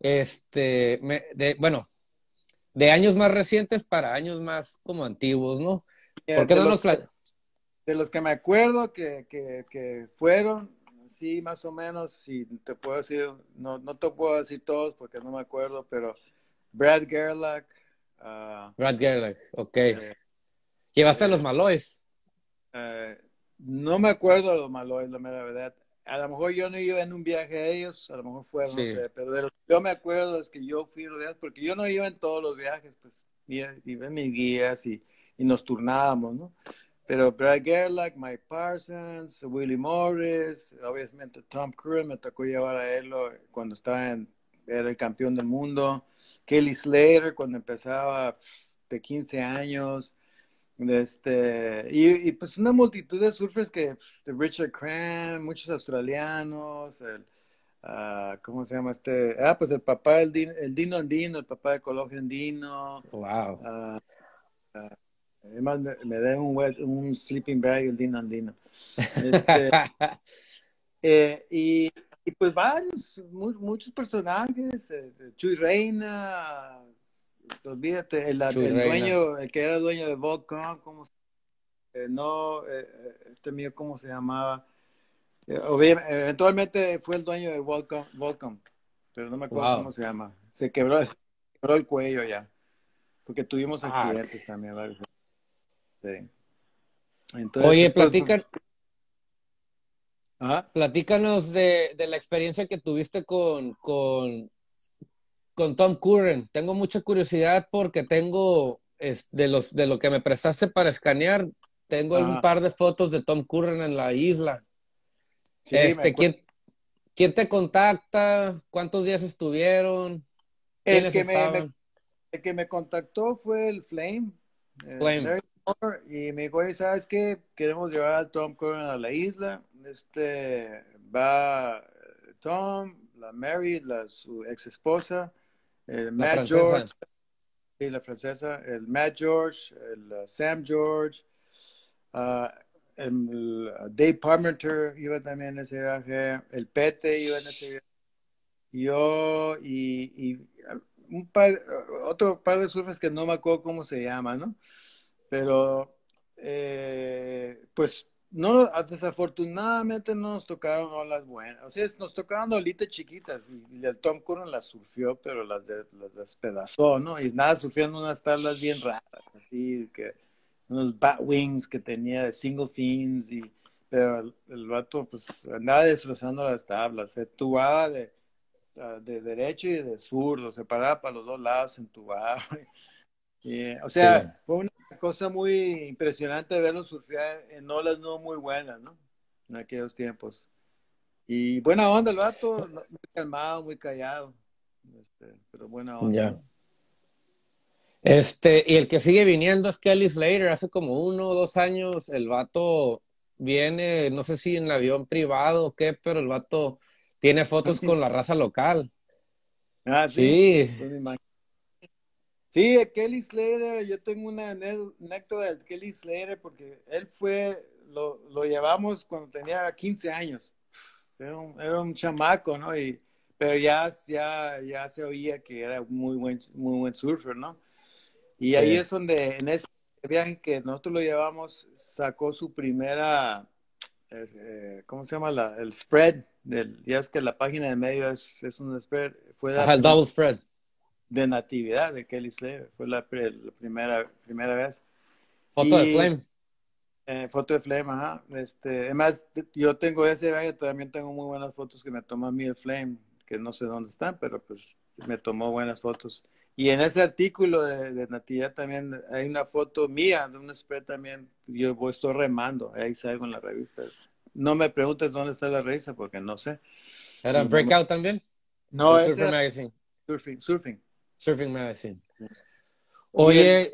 Este, me- de, bueno, de años más recientes para años más como antiguos, ¿no? ¿Por qué no los, De los que me acuerdo que, que, que fueron, sí, más o menos, sí, te puedo decir, no, no te puedo decir todos porque no me acuerdo, pero Brad Gerlach. Uh, Brad Gerlach, ok. Eh, ¿Llevaste a los Maloes? Eh, no me acuerdo de los Maloes, la mera verdad. A lo mejor yo no iba en un viaje a ellos, a lo mejor fueron, no sé, pero de yo me acuerdo es que yo fui rodeado, porque yo no iba en todos los viajes, pues iba, iba en mis guías y, y nos turnábamos, ¿no? Pero Brad Gerlach, Mike Parsons, Willie Morris, obviamente Tom Cruise me tocó llevar a él cuando estaba en, era el campeón del mundo. Kelly Slater cuando empezaba de 15 años. Este, y, pues una multitud de surfers que, de Richard Cram, muchos australianos, el, uh, ¿cómo se llama este? Ah, pues el papá, el, el Dino Andino, el papá de Cologio Andino. Wow. Uh, uh, Además, me, me da un, un sleeping bag el Dino Andino. Este, eh, y, y, pues varios, muchos personajes, eh, Chuy Reina, olvídate, el, el dueño, el que era dueño de Volcom, ¿cómo eh, no, eh, este mío, ¿cómo se llamaba? eventualmente fue el dueño de Volcom, Volcom pero no me acuerdo cómo se llama. Se quebró, quebró el cuello ya, porque tuvimos accidentes también. ¿verdad? Oye, pues, platica, ¿Ah? platícanos de, la experiencia que tuviste con, con, con Tom Curran. Tengo mucha curiosidad porque tengo de, los, de lo que me prestaste para escanear, tengo un par de fotos de Tom Curran en la isla. este, ¿quién, ¿Quién te contacta? ¿Cuántos días estuvieron? El que, me, el que me contactó fue el Flame. Eh, Flame y me dijo, ¿sabes qué? Queremos llevar a Tom Curran a la isla. Este, va Tom, la Mary, la, su ex esposa, el Matt George, y la francesa, el Matt George, el uh, Sam George, uh, el uh, Dave Parmenter iba también en ese viaje, el Pete iba en ese viaje. Yo y, y un par, otro par de surfers que no me acuerdo cómo se llama, ¿no? pero eh, pues no desafortunadamente no nos tocaron olas buenas, o sea, nos tocaron olitas chiquitas y, el Tom Curran las surfió, pero las, las despedazó, ¿no? Y nada, surfían unas tablas bien raras, así que unos bat wings que tenía de single fins y pero el, el vato pues andaba destrozando las tablas, se tubaba de, de derecho y de sur, se paraba para los dos lados, se entubaba. o sea, fue una cosa muy impresionante verlo surfear en olas no muy buenas, ¿no? En aquellos tiempos. Y buena onda el vato, muy calmado, muy callado. Este, pero buena onda. Este, y el que sigue viniendo es Kelly Slater. Hace como uno o dos años el vato viene, no sé si en avión privado o qué, pero el vato tiene fotos con la raza local. Ah, sí. sí. Pues Sí, de Kelly Slater, yo tengo una anécdota de Kelly Slater porque él fue, lo, lo llevamos cuando tenía 15 años. Era un, era un chamaco, ¿no? Y, pero ya, ya, ya se oía que era muy buen, muy buen surfer, ¿no? Y ahí es donde, en ese viaje que nosotros lo llevamos, sacó su primera, eh, ¿cómo se llama? La, el spread. Del, ya es que la página de medio es, es un spread. Fue el double spread de natividad de Kelly Slater. Fue la, primera, primera vez. Foto de Flame. Eh, foto de Flame, ajá. Este, además, yo tengo ese viaje, también tengo muy buenas fotos que me tomó a mí el Flame, que no sé dónde están, pero pues me tomó buenas fotos. Y en ese artículo de, Natividad también hay una foto mía de un spread también. Yo estoy remando, ahí salgo en la revista. No me preguntes dónde está la revista porque no sé. ¿Era Breakout también? No, es Surfing Magazine. Surfing, Surfing. Surfing Magazine. Oye.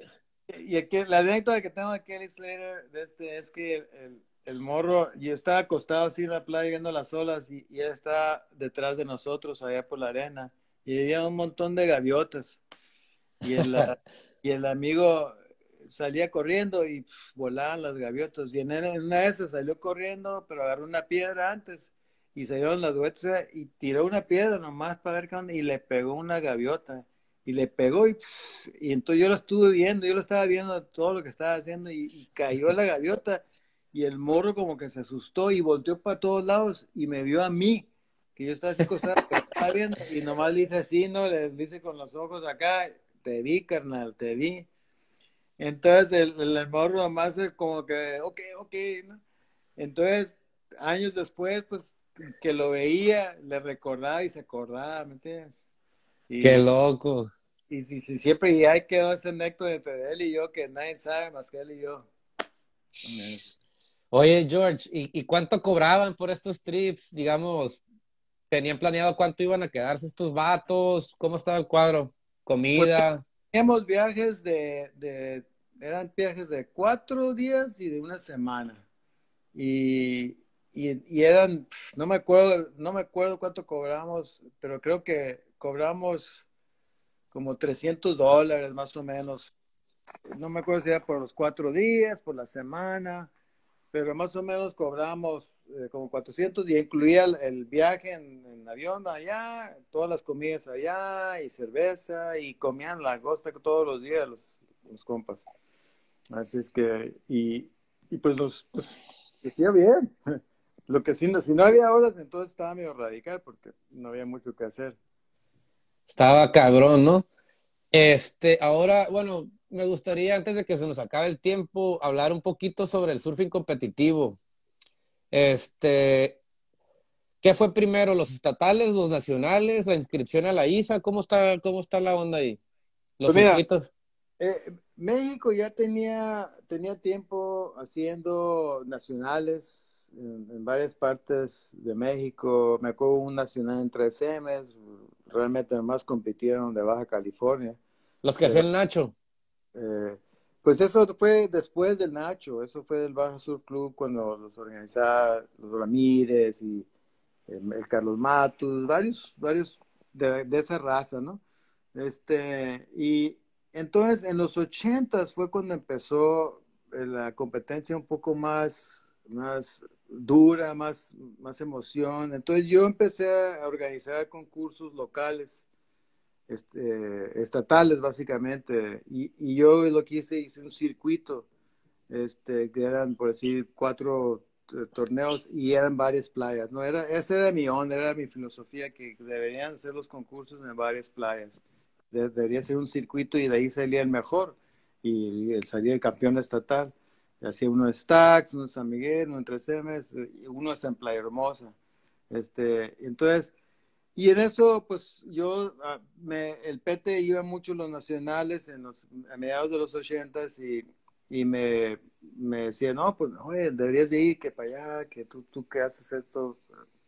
Y, aquí, la anécdota que tengo de Kelly Slater de este es que el, el, morro, yo estaba acostado así en la playa viendo las olas y, él está detrás de nosotros allá por la arena y había un montón de gaviotas. Y el, y el amigo salía corriendo y volaban las gaviotas. Y en, una de esas salió corriendo, pero agarró una piedra antes y salieron las gaviotas y tiró una piedra nomás para ver qué onda y le pegó una gaviota y le pegó y, y, entonces yo lo estuve viendo, yo lo estaba viendo todo lo que estaba haciendo y, cayó la gaviota y el morro como que se asustó y volteó para todos lados y me vio a mí, que yo estaba así acostado, y nomás le dice así, ¿no? Le dice con los ojos acá, te vi, carnal, te vi. Entonces el, el, morro nomás como que, ok, ok, ¿no? Entonces, años después, pues que lo veía, le recordaba y se acordaba, ¿me entiendes? Y, Qué loco. Y si, si siempre y ahí quedó ese anécdota entre él y yo que nadie sabe más que él y yo. Oye, George, ¿y, ¿y, cuánto cobraban por estos trips? Digamos, ¿tenían planeado cuánto iban a quedarse estos vatos? ¿Cómo estaba el cuadro? ¿Comida? Pues, teníamos viajes de, de, eran viajes de cuatro días y de una semana. Y, y, y, eran, no me acuerdo, no me acuerdo cuánto cobramos, pero creo que cobramos como 300 dólares más o menos. No me acuerdo si era por los cuatro días, por la semana, pero más o menos cobramos eh, como 400 y incluía el, viaje en, avión allá, todas las comidas allá y cerveza y comían la costa todos los días los, los compas. Así es que, y, y pues los, pues, decía bien. Lo que si no, si no había horas, entonces estaba medio radical porque no había mucho que hacer. Estaba cabrón, ¿no? Este, ahora, bueno, me gustaría, antes de que se nos acabe el tiempo, hablar un poquito sobre el surfing competitivo. Este, ¿qué fue primero, los estatales, los nacionales, la inscripción a la ISA? ¿Cómo está, cómo está la onda ahí? Los pues mira, eh, México ya tenía, tenía tiempo haciendo nacionales en, en, varias partes de México. Me acuerdo un nacional en 3M, realmente más compitieron de Baja California. Los que hacía el Nacho. Eh, pues eso fue después del Nacho, eso fue del Baja Surf Club cuando los organizaba los Ramírez y eh, el Carlos Matus, varios, varios de, de, esa raza, ¿no? Este, y entonces en los ochentas fue cuando empezó eh, la competencia un poco más, más dura, más, más emoción. Entonces yo empecé a organizar concursos locales, este, estatales básicamente, y, y, yo lo que hice, hice un circuito, este, que eran, por decir, cuatro eh, torneos y eran varias playas. No era, esa era mi onda, era mi filosofía, que deberían ser los concursos en varias playas. De, debería ser un circuito y de ahí salía el mejor y, y salía el campeón estatal hacía uno de Stacks, uno de San Miguel, uno en 3M, uno está en Playa Hermosa. Este, entonces, y en eso, pues yo, ah, me, el PT iba mucho los nacionales en los, a mediados de los ochentas y, y me, me decía, no, pues, oye, deberías de ir, que para allá, que tú, tú qué haces esto.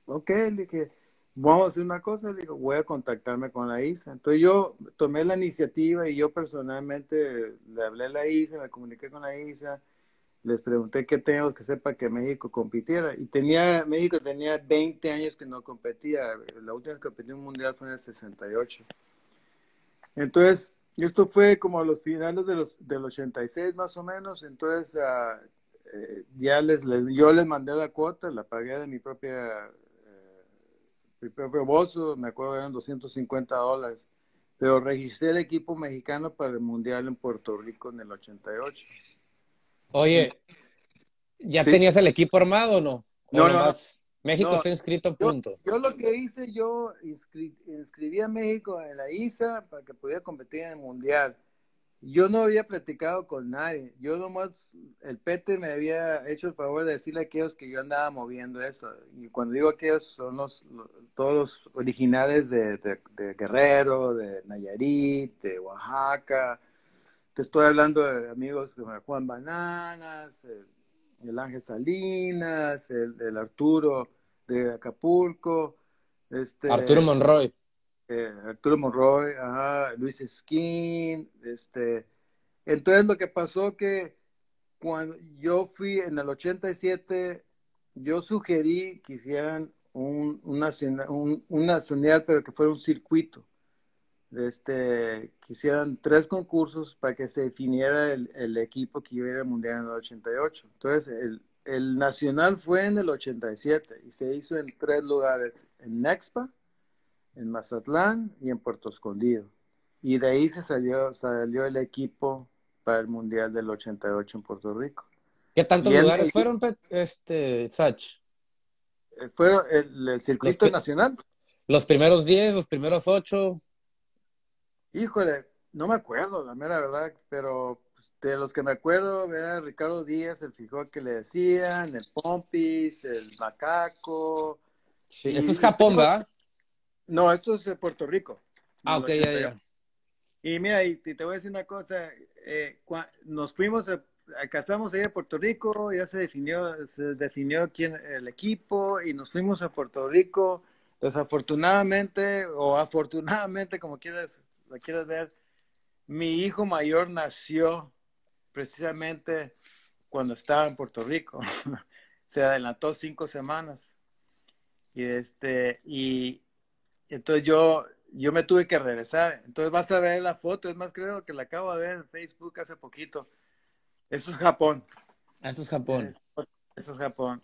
Ok, le dije, vamos a hacer una cosa, le digo, voy a contactarme con la ISA. Entonces yo tomé la iniciativa y yo personalmente le hablé a la ISA, me comuniqué con la ISA, les pregunté qué tengo que para que México compitiera. Y tenía, México tenía 20 años que no competía. La última vez que competí un mundial fue en el 68. Entonces, esto fue como a los finales de los, del 86 más o menos. Entonces, uh, ya les, les, yo les mandé la cuota, la pagué de mi propia, eh, mi propio bolso, me acuerdo eran 250 dólares. Pero registré el equipo mexicano para el mundial en Puerto Rico en el 88. Oye, ¿ya ¿Sí? tenías el equipo armado o no? No, no, no. México no, está inscrito, punto. Yo, yo, lo que hice, yo inscri inscribí a México en la ISA para que pudiera competir en el Mundial. Yo no había platicado con nadie. Yo nomás, el Pete me había hecho el favor de decirle a aquellos que yo andaba moviendo eso. Y cuando digo aquellos, son los, los todos los originales de, de, de Guerrero, de Nayarit, de Oaxaca, te estoy hablando de amigos como Juan Bananas, el, el Ángel Salinas, el, el, Arturo de Acapulco, este, Arturo Monroy. Eh, Arturo Monroy, ajá, Luis Skin, este, entonces lo que pasó que cuando yo fui en el 87, yo sugerí que hicieran un, un, nacional, un, un nacional, pero que fuera un circuito este, quisieran tres concursos para que se definiera el, el equipo que iba a ir al Mundial en el 88. Entonces, el, el, Nacional fue en el 87 y se hizo en tres lugares, en Nexpa, en Mazatlán y en Puerto Escondido. Y de ahí se salió, salió el equipo para el Mundial del 88 en Puerto Rico. ¿Qué tantos lugares fueron, este, Sach? Eh, fueron el, circuito nacional. Los primeros 10, los primeros 8. Híjole, no me acuerdo, la mera verdad, pero pues, de los que me acuerdo era Ricardo Díaz, el fijó que le decían, el Pompis, el Macaco. Sí, esto es Japón, ¿verdad? No, esto es de Puerto Rico. Ah, ok, ya, ya. Y mira, y te voy a decir una cosa, eh, nos fuimos, a, casamos ahí a Puerto Rico, ya se definió, se definió quién el equipo y nos fuimos a Puerto Rico. Desafortunadamente o afortunadamente, como quieras, lo quieras ver, mi hijo mayor nació precisamente cuando estaba en Puerto Rico. se adelantó cinco semanas. Y este, y entonces yo yo me tuve que regresar. Entonces vas a ver la foto, es más, creo que la acabo de ver en Facebook hace poquito. Eso es Japón. Eso es Japón. Eso es Japón.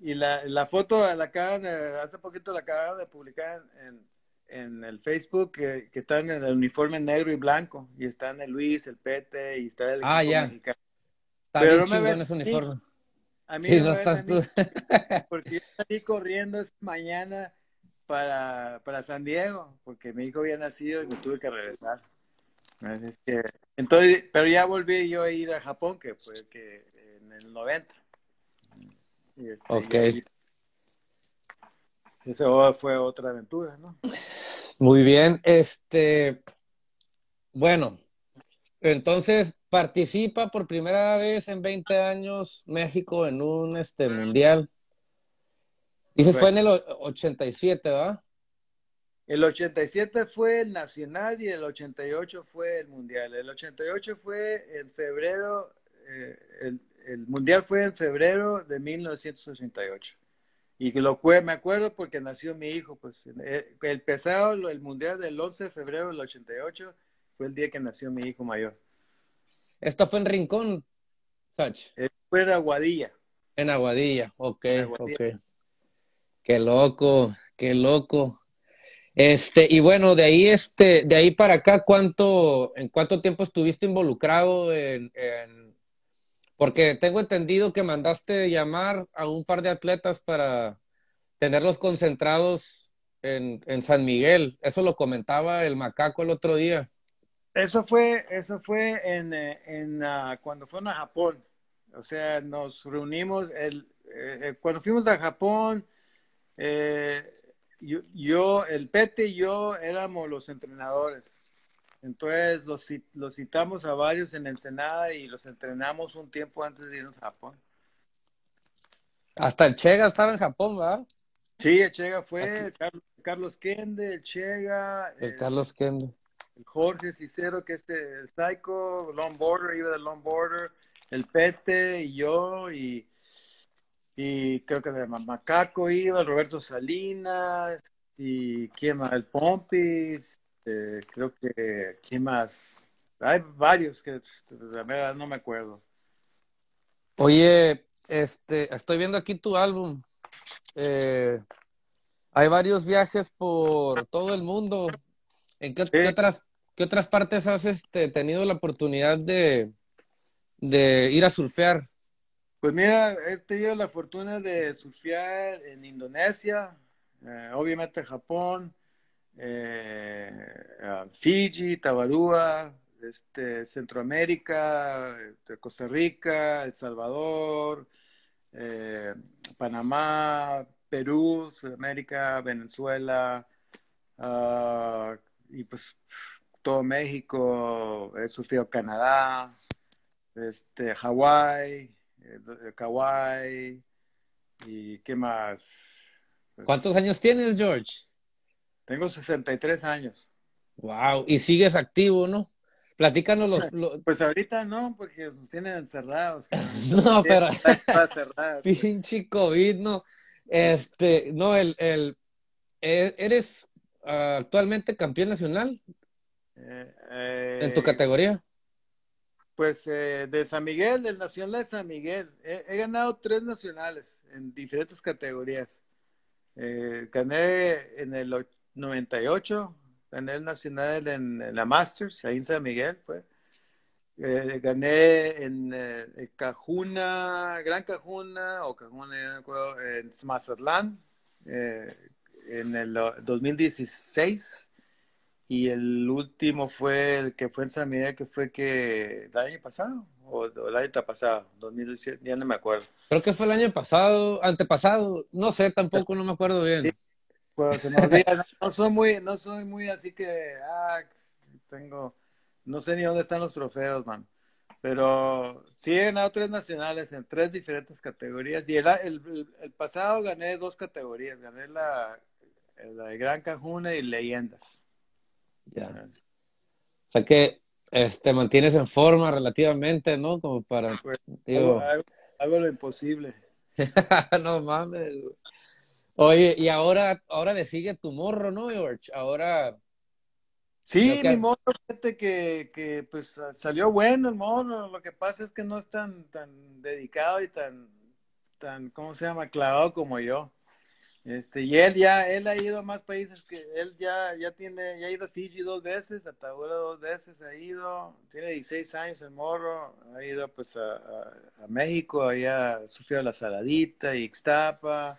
Y la, la foto la acaban de, hace poquito la acaban de publicar en, en el Facebook, que, que, están en el uniforme negro y blanco. Y están el Luis, el Pete, y está el ah, ya. Está Pero bien no me ese uniforme. A mí, no, estás tú. porque yo salí corriendo esta mañana para, para San Diego, porque mi hijo había nacido y me tuve que regresar. entonces, pero ya volví yo a ir a Japón, que fue que en el 90. Y este, ok. Eso fue otra aventura, ¿no? Muy bien, este, bueno, entonces participa por primera vez en 20 años México en un este mundial. Dices, fue en el 87, ¿verdad? El 87 fue el nacional y el 88 fue el mundial. El 88 fue en febrero, eh, el, mundial fue en febrero de 1988. Y lo me acuerdo porque nació mi hijo, pues eh, el pesado, el mundial del 11 de febrero del 88 fue el día que nació mi hijo mayor. ¿Esto fue en Rincón, Sach? Eh, fue de Aguadilla. En Aguadilla, ok, ok. Qué loco, qué loco. Este, y bueno, de ahí, este, de ahí para acá, ¿cuánto, en cuánto tiempo estuviste involucrado en, porque tengo entendido que mandaste llamar a un par de atletas para tenerlos concentrados en, en San Miguel. Eso lo comentaba el macaco el otro día. Eso fue, eso fue en, eh, en uh, cuando fueron a Japón. O sea, nos reunimos el, eh, eh, cuando fuimos a Japón, eh, yo, el Pete y yo éramos los entrenadores. Entonces los, los citamos a varios en Ensenada y los entrenamos un tiempo antes de irnos a Japón. Hasta el Chega estaba en Japón, ¿verdad? Sí, el Chega fue, Carlos, Kende, el Chega. El, Carlos Kende. El Jorge Cicero, que es el Psycho, Long Border, iba del Long Border, el Pete y yo, y y creo que de Macaco iba, Roberto Salinas, y quién más, el Pompis, eh, creo que, ¿quién más? Hay varios que de verdad no me acuerdo. Oye, este, estoy viendo aquí tu álbum. Eh, hay varios viajes por todo el mundo. ¿En qué, otras, qué otras partes has este, tenido la oportunidad de, de ir a surfear? Pues mira, he tenido la fortuna de surfear en Indonesia, eh, obviamente Japón, eh, Fiji, Tabarúa, este, Centroamérica, este, Costa Rica, El Salvador, eh, Panamá, Perú, Sudamérica, Venezuela, ah, y pues todo México, he surfeado Canadá, este, Hawái, Kawaii y qué más. ¿Cuántos años tienes, George? Tengo 63 años. Wow, y sigues activo, ¿no? Platícanos los, Pues ahorita no, porque nos tienen encerrados. no, pero... Pinche COVID, ¿no? Este, no, el, el, e, ¿eres actualmente campeón nacional? Eh, ¿En tu eh, categoría? Pues eh, de San Miguel, el Nacional de San Miguel. He, ganado tres nacionales en diferentes categorías. Eh, gané en el 98, gané el nacional en, la Masters, ahí en San Miguel, pues. Eh, gané en eh, Cajuna, Gran Cajuna o Cajuna, en Mazatlán, eh, en el 2016. Y el último fue el que fue en San Miguel, que fue que el año pasado, o, el año pasado, 2017, ya no me acuerdo. Creo que fue el año pasado, antepasado, no sé, tampoco, no me acuerdo bien. Pues se me olvida, no, soy muy, no soy muy así que, ah, tengo, no sé ni dónde están los trofeos, man. Pero sí he ganado tres nacionales en tres diferentes categorías. Y el, el, el pasado gané dos categorías. Gané la, la de Gran Cajuna y Leyendas. Ya. O sea que este, mantienes en forma relativamente, ¿no? Como para... Pues, digo... hago, lo imposible. no mames. Oye, y ahora, ahora le sigue tu morro, ¿no, George? Ahora... Sí, mi morro, fíjate que, que pues salió bueno el morro. Lo que pasa es que no es tan, tan dedicado y tan, tan, ¿cómo se llama? Clavado como yo. Este, y él ya, él ha ido a más países que él ya, ya tiene, ya ha ido a Fiji dos veces, a Tabula dos veces ha ido, tiene 16 años el morro, ha ido pues a, a, México, allá sufrió la Saladita, Ixtapa,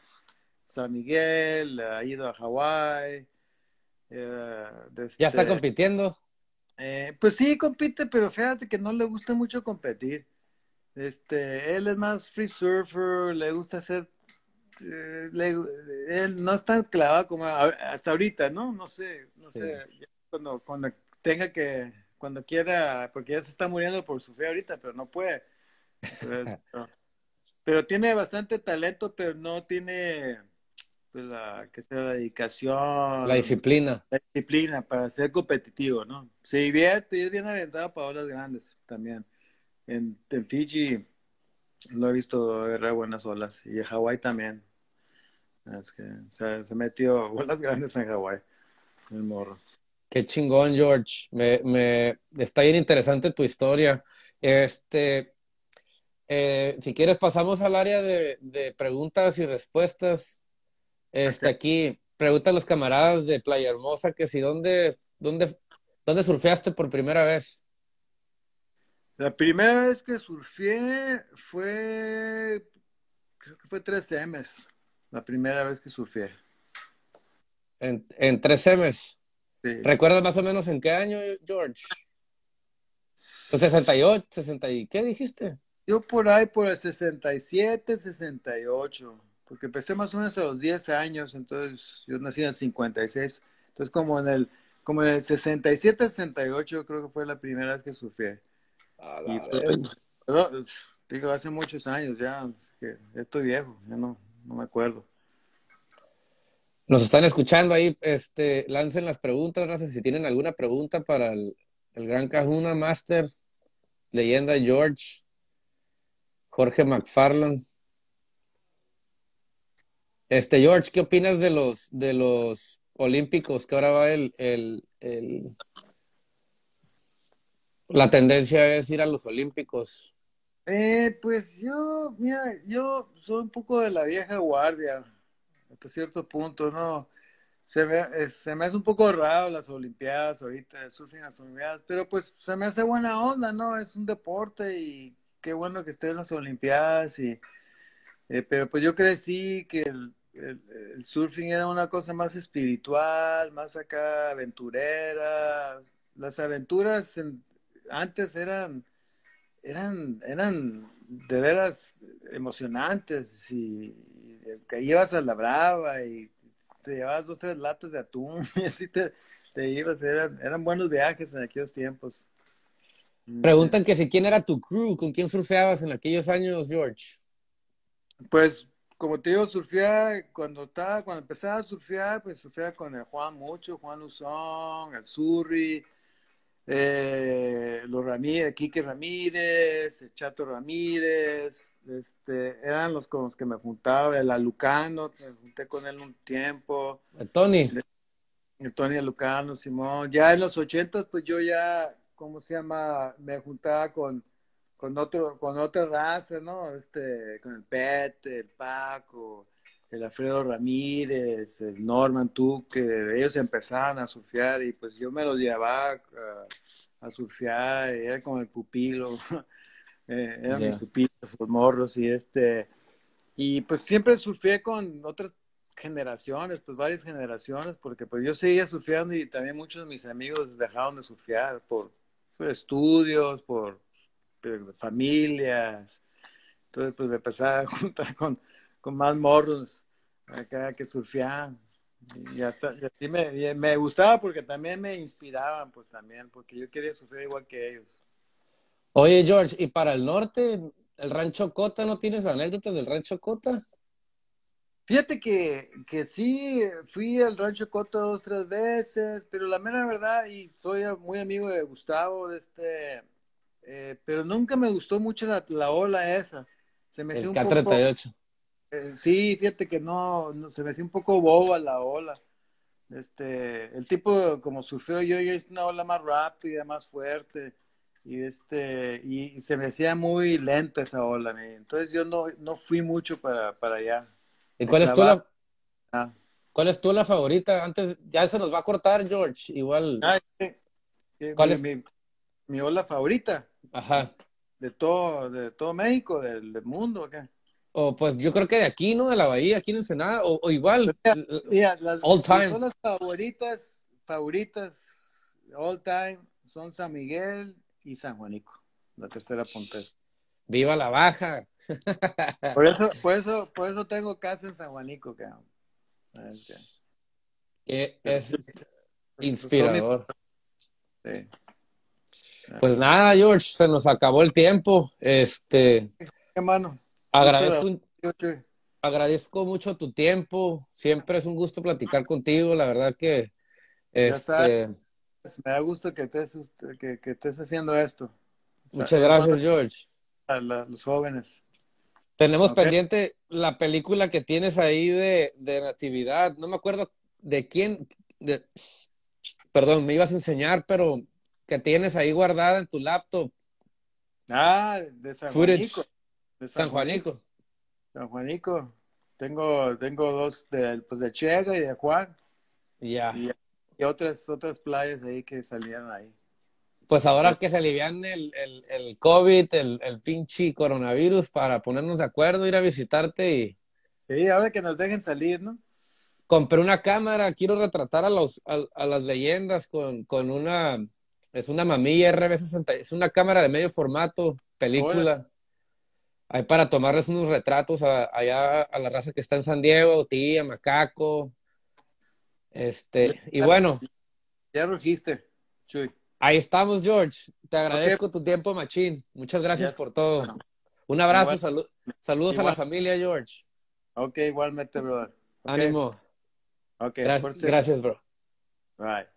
San Miguel, ha ido a Hawái. Eh, ¿Ya está este, compitiendo? Eh, pues sí, compite, pero fíjate que no le gusta mucho competir. Este, él es más free surfer, le gusta hacer eh, él no es tan clavado como hasta ahorita, ¿no? No sé, no sé, cuando, cuando tenga que, cuando quiera, porque ya se está muriendo por su fe ahorita, pero no puede. Pero, tiene bastante talento, pero no tiene pues, la, que sea la dedicación. La disciplina. La disciplina para ser competitivo, ¿no? Sí, bien, es bien aventado para olas grandes también. En, en Fiji lo he visto agarrar buenas olas. Y en Hawái también. Es que se metió olas grandes en Hawái. El morro. Qué chingón, George. Me, me está bien interesante tu historia. Este, eh, si quieres, pasamos al área de, de preguntas y respuestas. Este, aquí, pregunta a los camaradas de Playa Hermosa que si dónde, dónde, dónde surfeaste por primera vez. La primera vez que surfé fue, creo que fue 3 M's, la primera vez que surfé. ¿En, en 3 M's? Sí. ¿Recuerdas más o menos en qué año, George? 68, 60 y qué dijiste? Yo por ahí, por el 67, 68, porque empecé más o menos a los 10 años, entonces yo nací en el 56, entonces como en el, como en el 67, 68 creo que fue la primera vez que surfé digo, hace muchos años ya, que estoy viejo, ya no, no me acuerdo. Nos están escuchando ahí, este, lancen las preguntas, gracias. Si tienen alguna pregunta para el, el Gran Cajuna Master, leyenda George, Jorge McFarland. Este, George, ¿qué opinas de los, de los olímpicos que ahora va el, el, el la tendencia es ir a los Olímpicos. Eh, pues yo, mira, yo soy un poco de la vieja guardia, hasta cierto punto, ¿no? Se me, se me hace un poco raro las Olimpiadas ahorita, surfing las Olimpiadas, pero pues se me hace buena onda, ¿no? Es un deporte y qué bueno que esté en las Olimpiadas y, eh, pero pues yo crecí que el, el surfing era una cosa más espiritual, más acá aventurera, las aventuras en, antes eran, eran, eran de veras emocionantes y, que ibas a la brava y te llevabas dos, tres latas de atún y así te, te ibas, eran, eran buenos viajes en aquellos tiempos. Preguntan que si quién era tu crew, con quién surfeabas en aquellos años, George. Pues, como te digo, surfeaba cuando estaba, cuando empezaba a surfear, pues surfeaba con el Juan mucho, Juan Luzón, el Surri, eh, los Ramírez, Quique Ramírez, el Chato Ramírez, este, eran los con los que me juntaba, el Alucano, me junté con él un tiempo. El Tony. El, Tony Alucano, Simón. Ya en los ochentas, pues yo ya, ¿cómo se llama? Me juntaba con, con otro, con otra raza, ¿no? Este, con el Pet, el Paco, el Alfredo Ramírez, el Norman Tuque, ellos empezaban a surfear y pues yo me los llevaba a, a surfear, era como el pupilo, eh, eran mis pupilos, los morros y este, y pues siempre surfeé con otras generaciones, pues varias generaciones, porque pues yo seguía surfeando y también muchos de mis amigos dejaron de surfear por, por estudios, por, familias, entonces pues me empezaba a juntar con con más morros acá que surfeaban. Y, hasta, así me, me, gustaba porque también me inspiraban, pues también, porque yo quería surfear igual que ellos. Oye, George, ¿y para el norte, el rancho Cota, no tienes anécdotas del rancho Cota? Fíjate que, que sí, fui al rancho Cota dos, tres veces, pero la mera verdad, y soy muy amigo de Gustavo, de este, eh, pero nunca me gustó mucho la, la ola esa. Se me el K38. Eh, sí, fíjate que no, se me hacía un poco boba la ola. Este, el tipo como surfeo yo, yo es una ola más rápida, más fuerte y este y, se me hacía muy lenta esa ola. Entonces yo no, no fui mucho para, para allá. ¿Y cuál es tu la ah. cuál es tu la favorita? Antes ya se nos va a cortar, George. Igual. Ah, ¿Cuál es mi, mi, ola favorita? Ajá. De todo, de todo México, del, del mundo, acá. O pues yo creo que de aquí, ¿no? De la Bahía, aquí en Ensenada, o, o igual. Mira, las, all time. Son las favoritas, favoritas, all time, son San Miguel y San Juanico, la tercera punta. ¡Viva la baja! Por eso, por eso, por eso tengo casa en San Juanico, que es inspirador. Sí. Pues nada, George, se nos acabó el tiempo. Este. Hermano. Agradezco, agradezco mucho tu tiempo. Siempre es un gusto platicar contigo. La verdad que este, me da gusto que estés, que, estés haciendo esto. Muchas gracias, George. A los jóvenes. Tenemos pendiente la película que tienes ahí de, de Natividad. No me acuerdo de quién. De, perdón, me ibas a enseñar, pero que tienes ahí guardada en tu laptop. Ah, de San San, Juanico. San Juanico. Tengo, tengo dos de, pues de Chega y de Juan. Ya. Y, otras, otras playas ahí que salían ahí. Pues ahora que se alivian el, el, el COVID, el, el pinche coronavirus, para ponernos de acuerdo, ir a visitarte y... Sí, ahora que nos dejen salir, ¿no? Compré una cámara, quiero retratar a, los, a, las leyendas con, con una... Es una mamilla RB60, es una cámara de medio formato, película. Hay para tomarles unos retratos allá a la raza que está en San Diego, tía, macaco. Este, y bueno. Ya rugiste, Chuy. Ahí estamos, George. Te agradezco tu tiempo, Machín. Muchas gracias por todo. Un abrazo, saludos a la familia, George. Ok, igualmente, brother. Ánimo. Ok, gracias, gracias, bro. Bye.